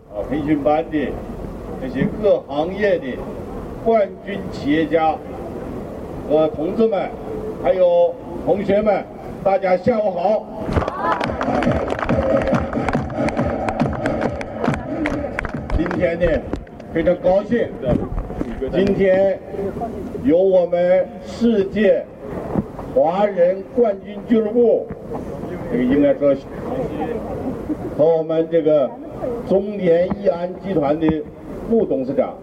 Speaker 10: 啊培训班的这些各行业的冠军企业家和同志们，还有同学们，大家下午好。今天呢，非常高兴，今天由我们世界。华人冠军俱乐部，这个应该说和我们这个中联益安集团的副董事长，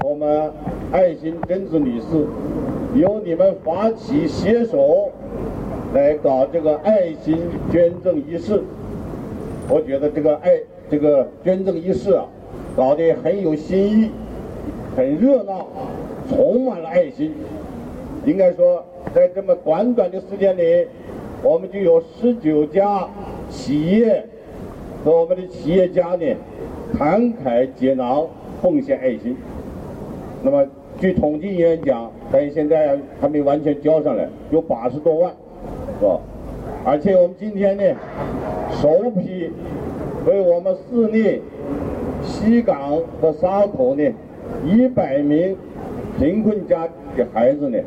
Speaker 10: 和我们爱心贞子女士，由你们发起携手来搞这个爱心捐赠仪式。我觉得这个爱这个捐赠仪式啊，搞得很有新意，很热闹，充满了爱心。应该说。在这么短短的时间里，我们就有十九家企业和我们的企业家呢，慷慨解囊，奉献爱心。那么，据统计人员讲，但现在还没完全交上来，有八十多万，是吧？而且我们今天呢，首批为我们市内西港和沙头呢，一百名贫困家的孩子呢，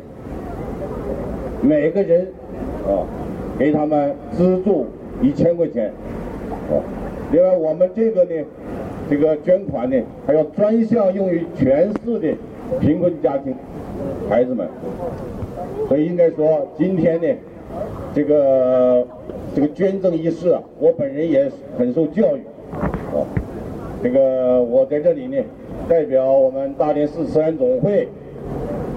Speaker 10: 每个人啊，给他们资助一千块钱。哦，另外我们这个呢，这个捐款呢，还要专项用于全市的贫困家庭孩子们。所以应该说，今天呢，这个这个捐赠仪式啊，我本人也很受教育。哦，这个我在这里呢，代表我们大连市慈善总会，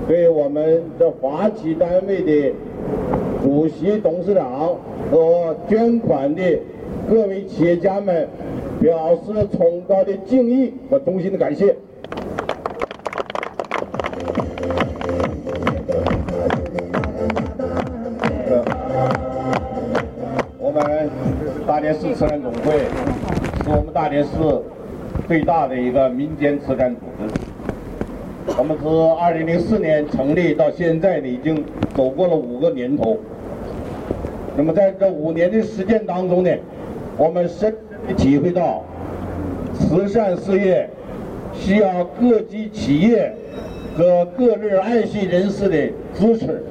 Speaker 10: 对我们的发起单位的主席、董事长和捐款的各位企业家们，表示崇高的敬意和衷心的感谢。我们大连市慈善总会是我们大连市最大的一个民间慈善组织。我们自2004年成立到现在呢，已经走过了五个年头。那么在这五年的实践当中呢，我们深深体会到，慈善事业需要各级企业和各类爱心人士的支持。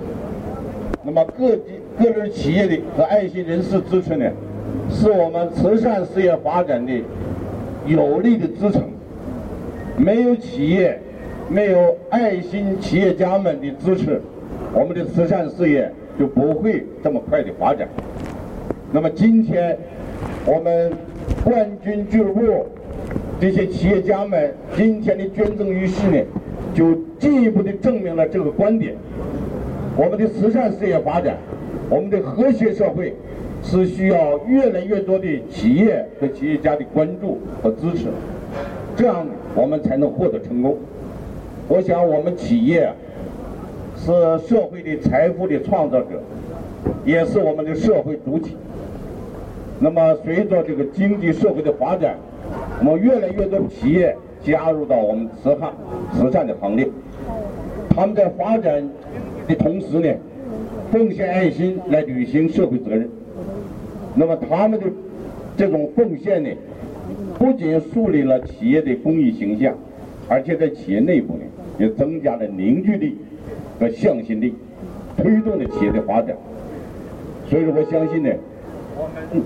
Speaker 10: 那么各级各类企业的和爱心人士支持呢？是我们慈善事业发展的有力的支撑。没有企业，没有爱心企业家们的支持，我们的慈善事业就不会这么快的发展。那么今天，我们冠军俱乐部这些企业家们今天的捐赠仪式呢，就进一步的证明了这个观点：我们的慈善事业发展，我们的和谐社会。是需要越来越多的企业和企业家的关注和支持，这样我们才能获得成功。我想，我们企业是社会的财富的创造者，也是我们的社会主体。那么，随着这个经济社会的发展，我们越来越多企业加入到我们慈善慈善的行列。他们在发展的同时呢，奉献爱心来履行社会责任。那么他们的这种奉献呢，不仅树立了企业的公益形象，而且在企业内部呢，也增加了凝聚力和向心力，推动了企业的发展。所以说，我相信呢，我们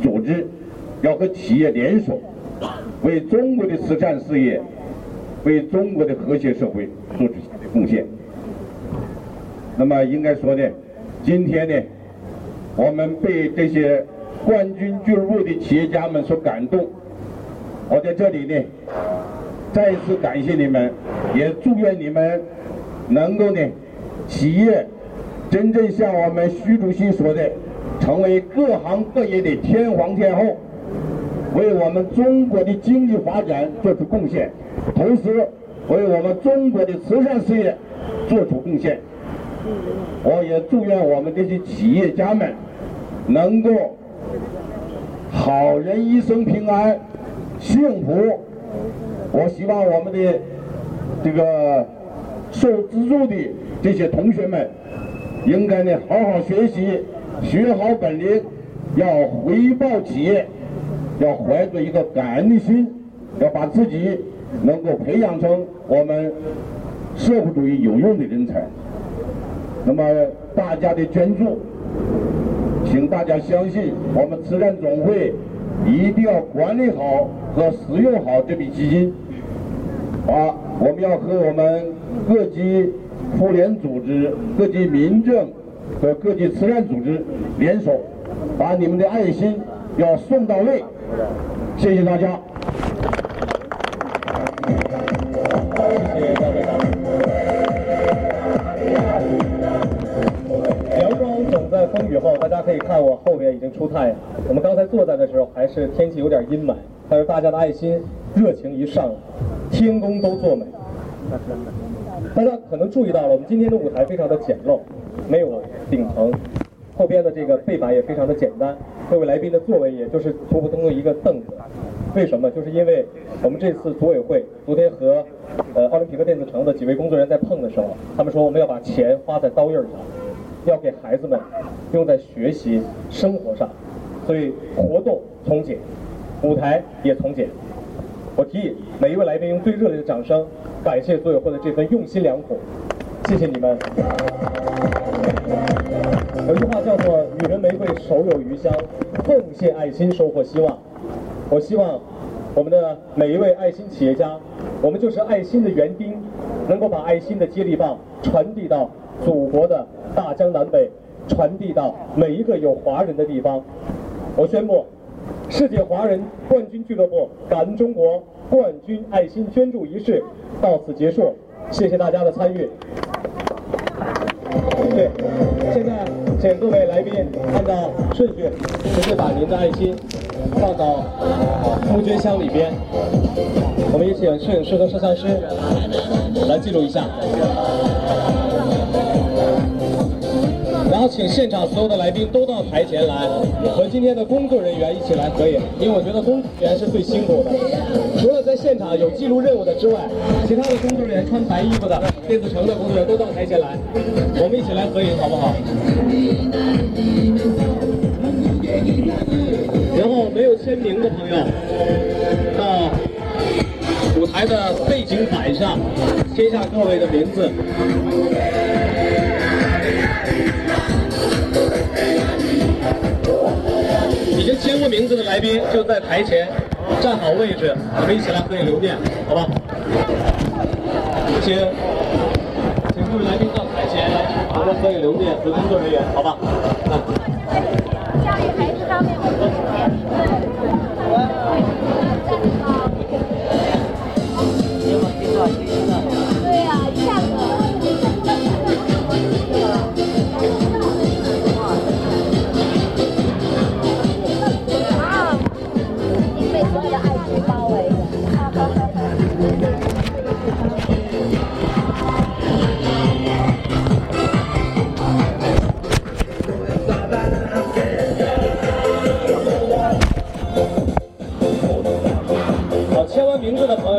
Speaker 10: 组织要和企业联手，为中国的慈善事业、为中国的和谐社会做出贡献。那么应该说呢，今天呢。我们被这些冠军俱乐部的企业家们所感动，我在这里呢，再一次感谢你们，也祝愿你们能够呢，企业真正像我们徐主席说的，成为各行各业的天皇天后，为我们中国的经济发展做出贡献，同时为我们中国的慈善事业做出贡献。我也祝愿我们这些企业家们能够好人一生平安、幸福。我希望我们的这个受资助的这些同学们，应该呢好好学习，学好本领，要回报企业，要怀着一个感恩的心，要把自己能够培养成我们社会主义有用的人才。那么大家的捐助，请大家相信我们慈善总会一定要管理好和使用好这笔基金。啊，我们要和我们各级妇联组织、各级民政和各级慈善组织联手，把你们的爱心要送到位。谢谢大家。
Speaker 2: 风雨后，大家可以看我后边已经出太阳。我们刚才坐在的时候，还是天气有点阴霾，但是大家的爱心、热情一上，天公都作美。大家可能注意到了，我们今天的舞台非常的简陋，没有顶棚，后边的这个背板也非常的简单，各位来宾的座位也就是普普通通一个凳子。为什么？就是因为我们这次组委会昨天和呃奥林匹克电子城的几位工作人员在碰的时候，他们说我们要把钱花在刀刃上。要给孩子们用在学习生活上，所以活动从简，舞台也从简。我提议每一位来宾用最热烈的掌声，感谢组委会的这份用心良苦，谢谢你们。有句话叫做“女人玫瑰，手有余香，奉献爱心，收获希望”。我希望我们的每一位爱心企业家，我们就是爱心的园丁，能够把爱心的接力棒传递到祖国的大江南北，传递到每一个有华人的地方。我宣布，世界华人冠军俱乐部感恩中国冠军爱心捐助仪式到此结束，谢谢大家的参与。对，现在请各位来宾按照顺序，直接把您的爱心放到募捐箱里边。我们也请摄影师和摄像师来记录一下。然后请现场所有的来宾都到台前来，和今天的工作人员一起来合影，因为我觉得工作人员是最辛苦的。除了在现场有记录任务的之外，其他的工作人员穿白衣服的、电子城的工作人员都到台前来，我们一起来合影，好不好？然后没有签名的朋友，到舞台的背景板上签下各位的名字。已经签过名字的来宾就在台前站好位置，我们一起来合影留念，好吧？请，请各位来宾到台前，我们合影留念和工作人员，好吧？教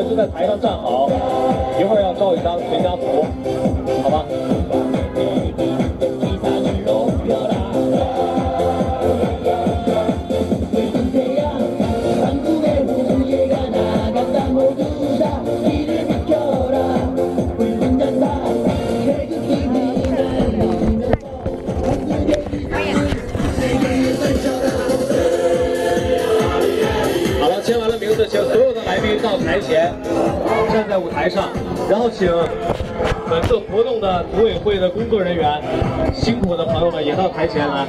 Speaker 2: 就在台上站好，一会儿要照一张全家福，到台前，站在舞台上，然后请本次活动的组委会的工作人员，辛苦的朋友们也到台前来。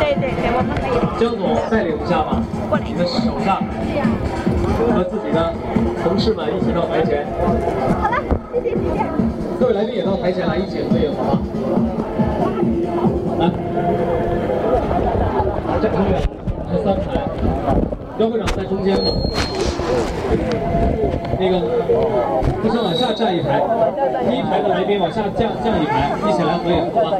Speaker 3: 对对对，我们可以。
Speaker 2: 江总带领一下吧，你的手下和自己的同事们一起到台前。
Speaker 9: 好了，谢谢谢谢。
Speaker 2: 各位来宾也到台前来一起合影，好吗？来，站中远，这三排，姚会长在中间吗？那个，不行，往下站一排，第一排的来宾往下降降一排，一起来合影，好吧？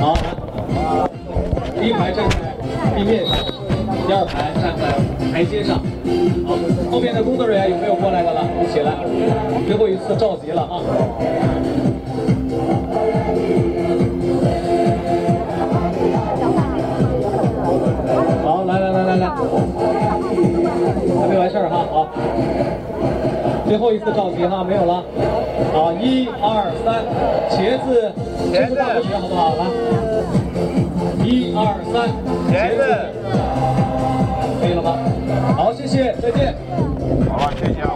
Speaker 2: 好，来，第一排站在地面上，第二排站在台阶上。好，后面的工作人员有没有过来的了？一起来，最后一次召集了啊！好，来来来来来，还没完事儿哈，好，最后一次召集哈，没有了。好，一二三，茄子，茄子好不好？来，一二三，茄子，可以了吗？好，谢谢，再见。好吧，谢
Speaker 11: 谢啊。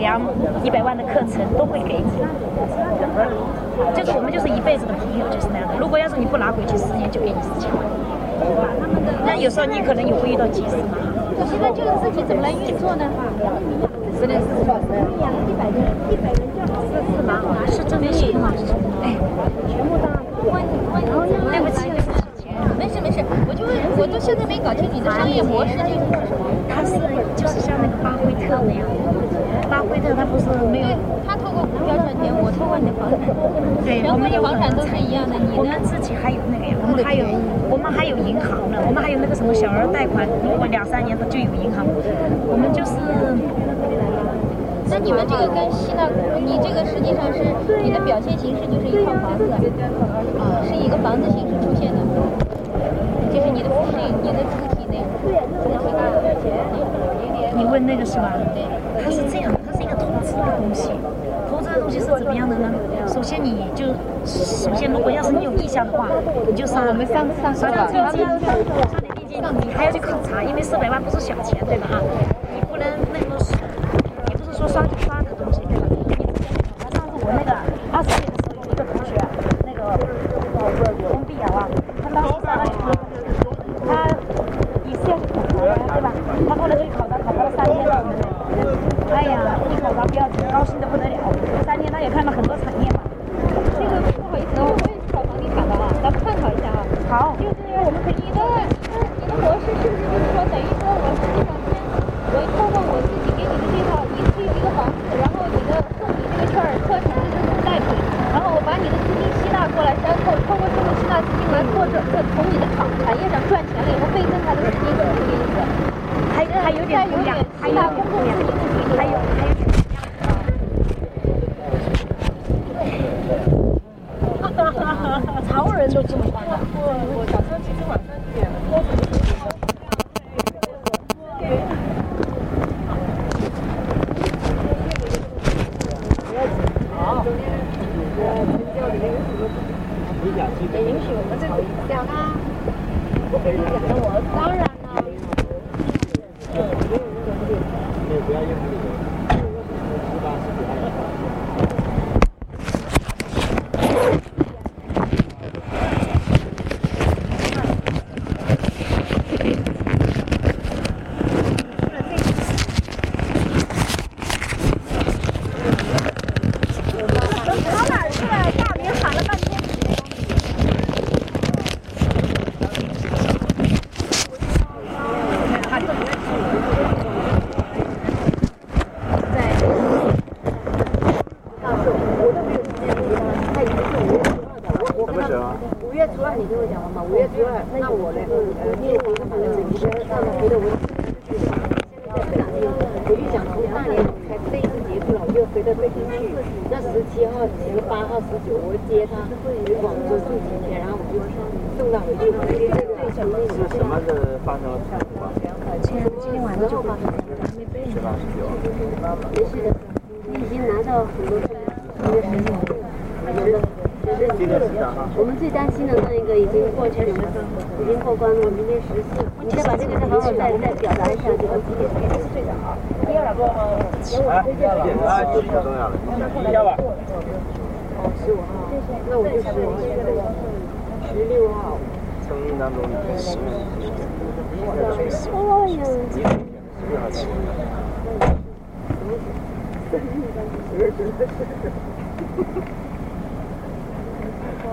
Speaker 11: 两一百万的课程都会给你，就是我们就是一辈子的朋友，就是那样的。如果要是你不拿回去，十年就给你四千万。那有时候你可能也会遇到急事嘛。我现在就是自己怎么来运作呢？十年四千万，一百一百人就四四万，是真的？哎，对不起。没事没事，我就，我都现在没搞清你的商业模式就是什么？他是就是像那个巴菲特那样。对我们有房产都是一样的你呢？自己还有那个呀我们还有我们还有银行呢我们还有那个什么小额贷款如果两三年它就有银行我们就是那你们这个跟西纳你这个实际上是你的表现形式就是一套房子啊是一个房子形式出现的就是你的复是你的主体内容你问那个是吧他是这样首先，你就首先，如果要是你有意向的话，你就上我们上上上点，上点定金，你还要去考察，因为四百万不是小钱，对吧？哈，你不能那么，你不是说刷就刷。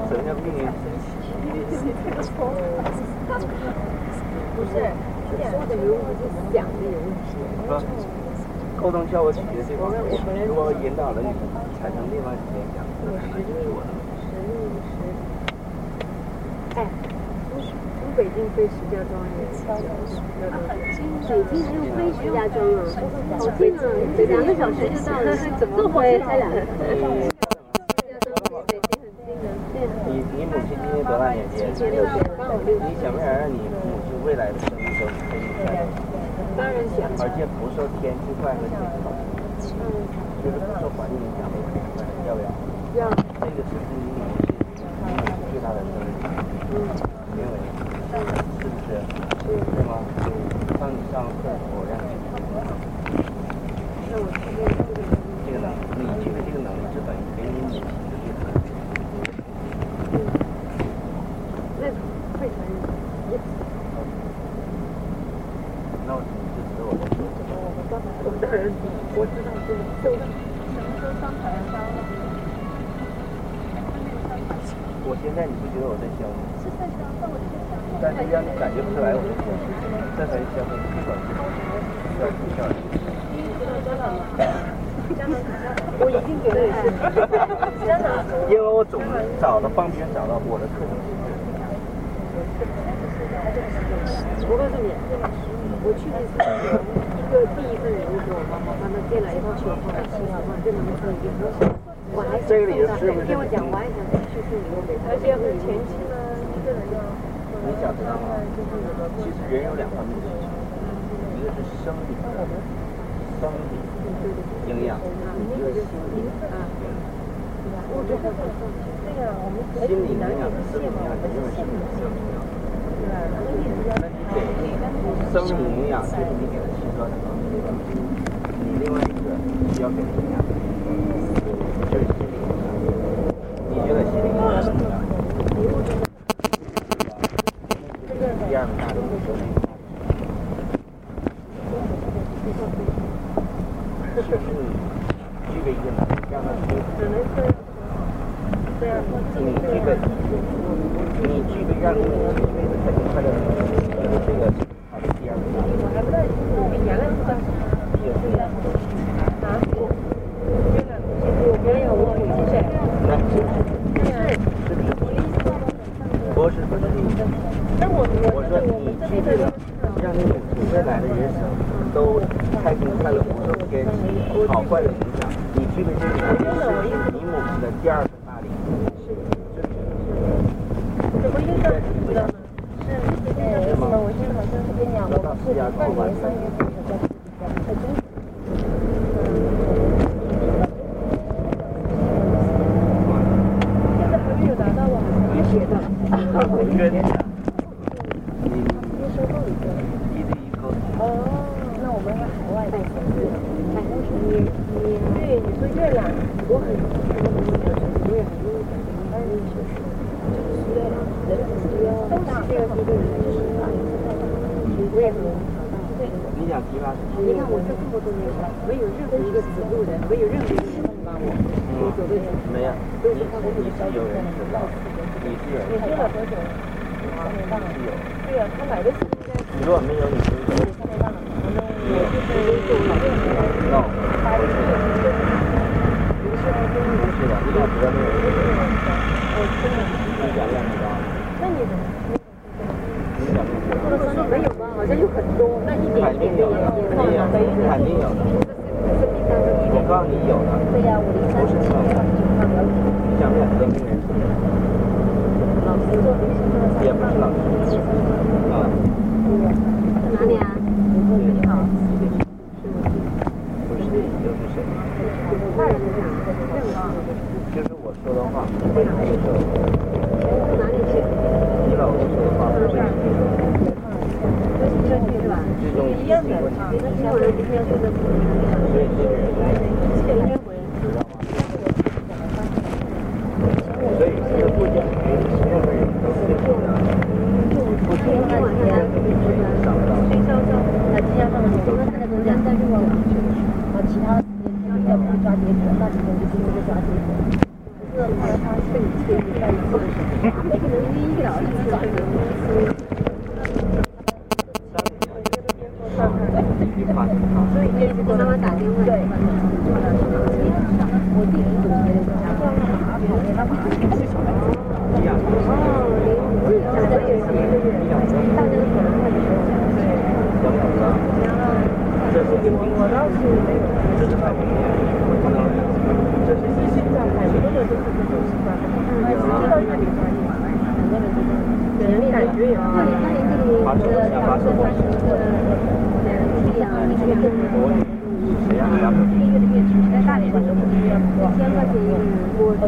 Speaker 11: 怎样
Speaker 8: 命运？
Speaker 12: 不是，说的有问题，想的有问题。
Speaker 8: 沟通效果取决这方。如果引导了你，产生另外一些想法，
Speaker 12: 那我的。北京飞石家庄耶，北京只有飞石家庄啊，好近啊，两个小时就到了，坐火车才两个小时。
Speaker 8: 第二次发力是的怎么
Speaker 12: 运
Speaker 8: 算自是。是这我现在
Speaker 12: 好像是。
Speaker 8: 被鸟笼是。不动物给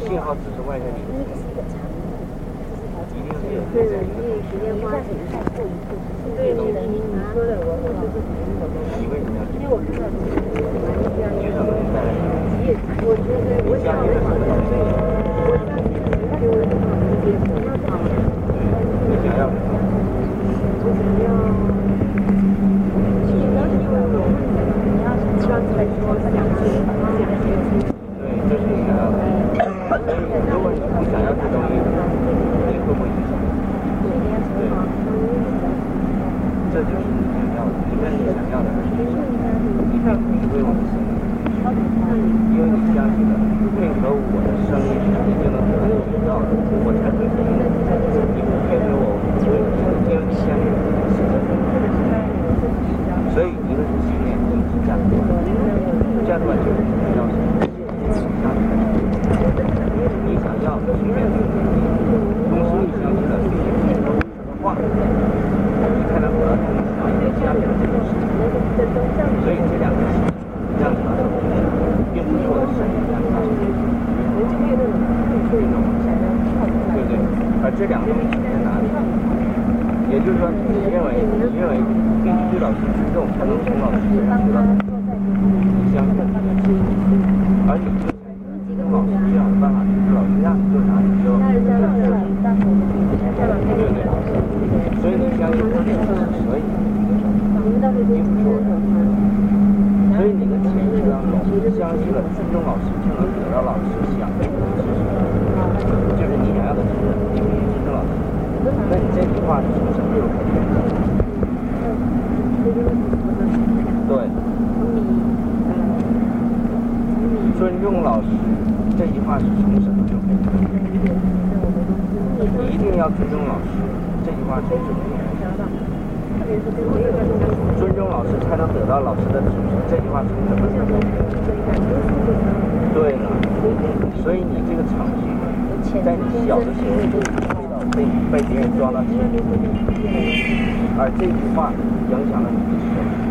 Speaker 12: 信号指着外面。一
Speaker 8: 定是有在这里的。对，你你说的，
Speaker 12: 我我就是反应的。因，因为我看到，这
Speaker 8: 两个问题在哪里？也就是说，你认为你认为必须老师尊重，才能送到学生知道你相信，而你之前跟老师一样的办法，就是老师让你做啥你就做
Speaker 12: 啥，对不对,对？所以你相信
Speaker 8: 他是可以的，并不是我。所以你的潜意识当中相信了尊重老师，才能得这句话是
Speaker 12: 从什么时候开始的？
Speaker 8: 你
Speaker 12: 一定要尊重老师。这句话从什么时候的？尊重老师才能得到老师的
Speaker 8: 支持。这句
Speaker 12: 话从什么时候开始的？对了，所
Speaker 8: 以你这个成绩，在你小的时候就被被别人抓到，而这句
Speaker 12: 话影响了你
Speaker 8: 一生。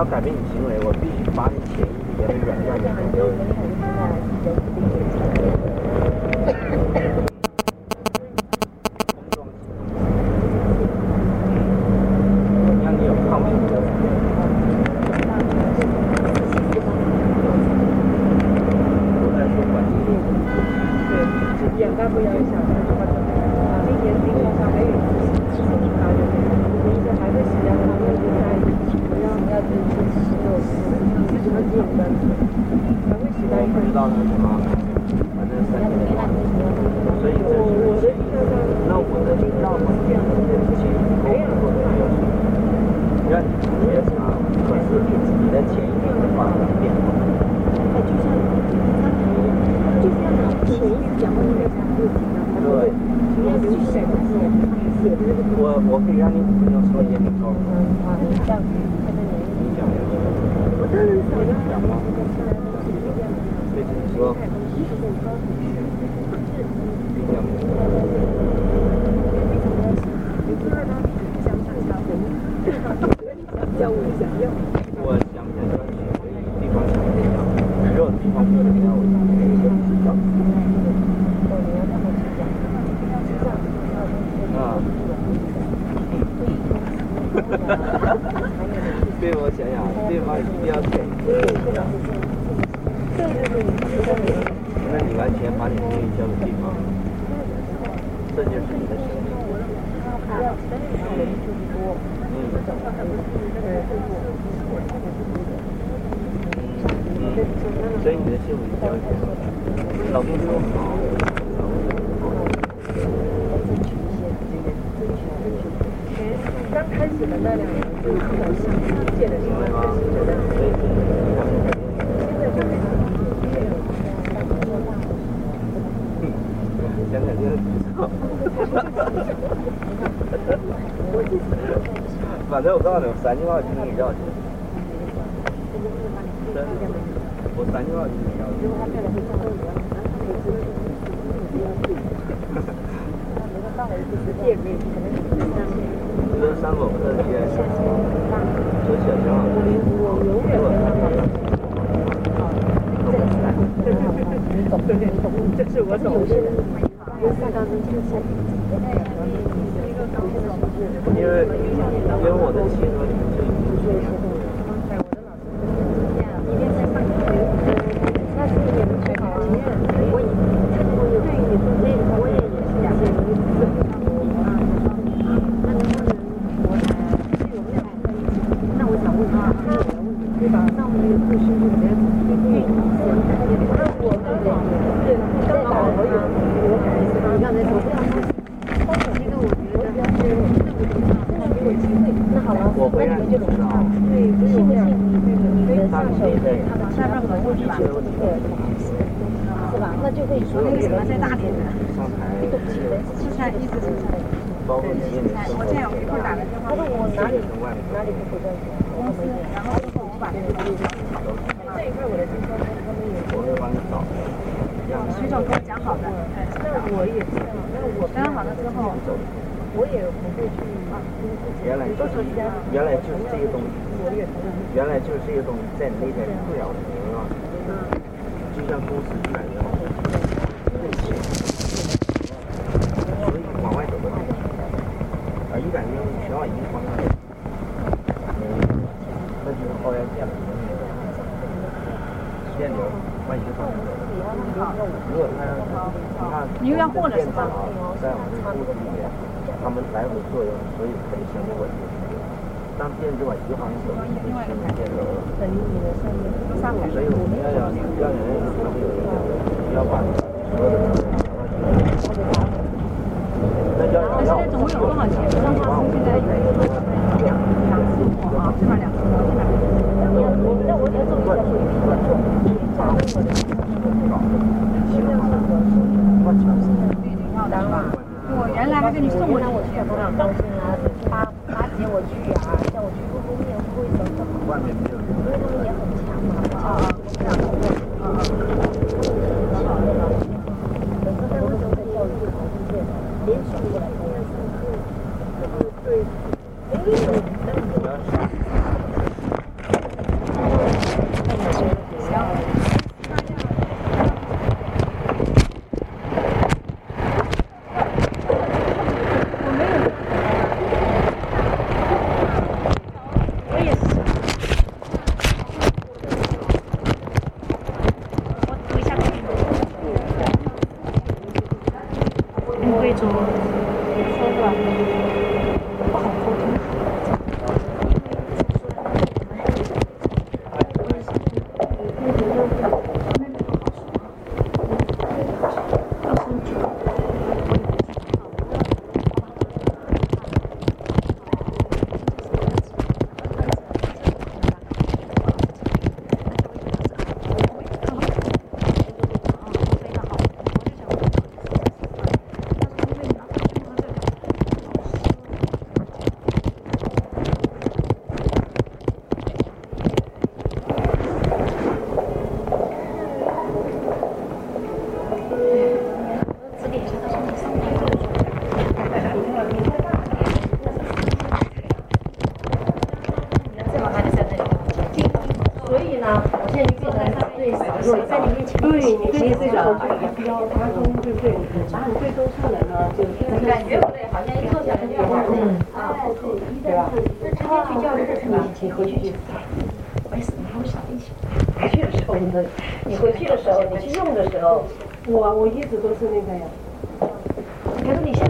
Speaker 8: 要改变你行为，我必须把你潜意识里面的软弱点给我。你的幸福交给他，老公对我好。刚开始的那两年就比较想世界的时候，觉得现在就没有。想想就不错。反正我告诉你，三句话就是你要钱。真的，我三句话就是你要钱。这个三口这些，说小强啊，我永远这是我懂的。因为因为我的妻子就已经我会让你知道，对，不是这样，他现在下面很多是吧？是吧？那就可以说那个什么在大连的，出差一直出差。包括你现在，我现在我一会儿打个电话，他说我哪里哪里不回正公司，然后之后我把这个东西这一块我的经销商他们也我会帮你找，徐总跟我讲好的，那我也知道，那我讲好了之后。我也不会去啊。原来就是原来就是这些东西，原来就是这些东西在你那边不了停了，就像公司一样，所以往外走的地方，啊，一感觉全往一个方向走，那就是高压线了，电流往一个方向走。如果他你看，你又要过了是吧？在我们公司里面。它们来回作用，所以可以相对稳定。当电子往一个方向走，就形成电流了。所以我们要要要人对，
Speaker 11: 谁在你面前？对，你可以对着比较发声，对不对？然后你对多数人呢，就感觉不对，好像一坐下来就嗯啊，对吧？那今天去教室是吧？你回去就没事，你跟我想一起。回去的时候，你你回去的时候，你去用的时候，
Speaker 7: 我我一直都是那个呀。
Speaker 11: 可是你现在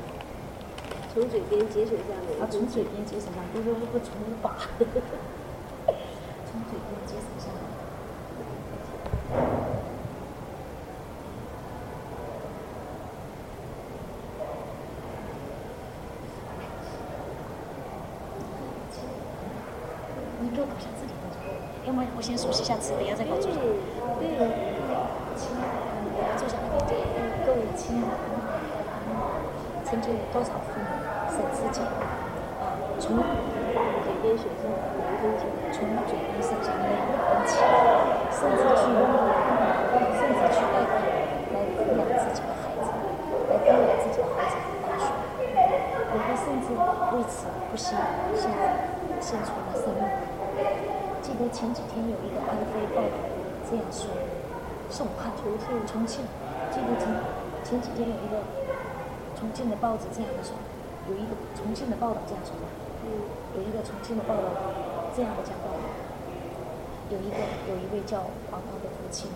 Speaker 11: 从嘴边接手下来。啊，从嘴边接手下，不是不从把。从嘴边接手下来。你给我搞下自己动作，要么我先熟悉一下词，等下再搞错。对，亲爱的，坐下来，各位亲爱的，曾经有多少父母省吃俭啊，从嘴边学下两分钱，从嘴边剩下两分钱，甚至去，甚至去贷款来抚养自己的孩子，来供养自己的孩子读大学，有的甚至为此不惜献献出了生命。记得前几天有一个安徽报道这样说，是武汉重庆重庆，记得前前几天有一个重庆的报纸这样说，有一个重庆的报道这样说的，有一个重庆的报道这样的讲报道，有一个有一位叫黄涛的父亲，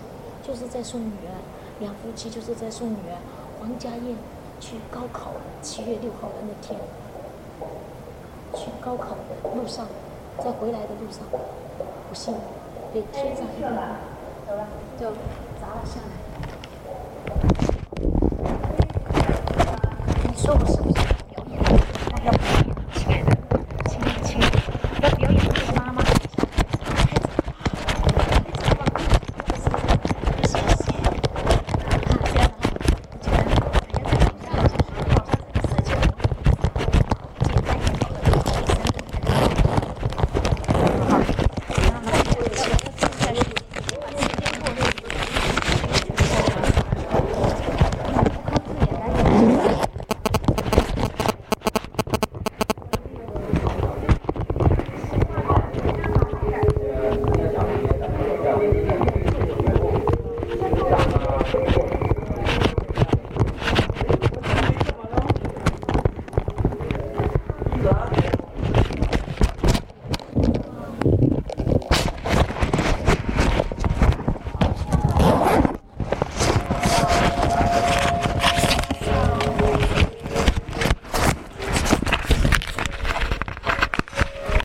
Speaker 11: 就是在送女儿，两夫妻就是在送女儿黄家燕去高考七月六号的那天，去高考的路上，在回来的路上。不幸被天上一个就砸了下来。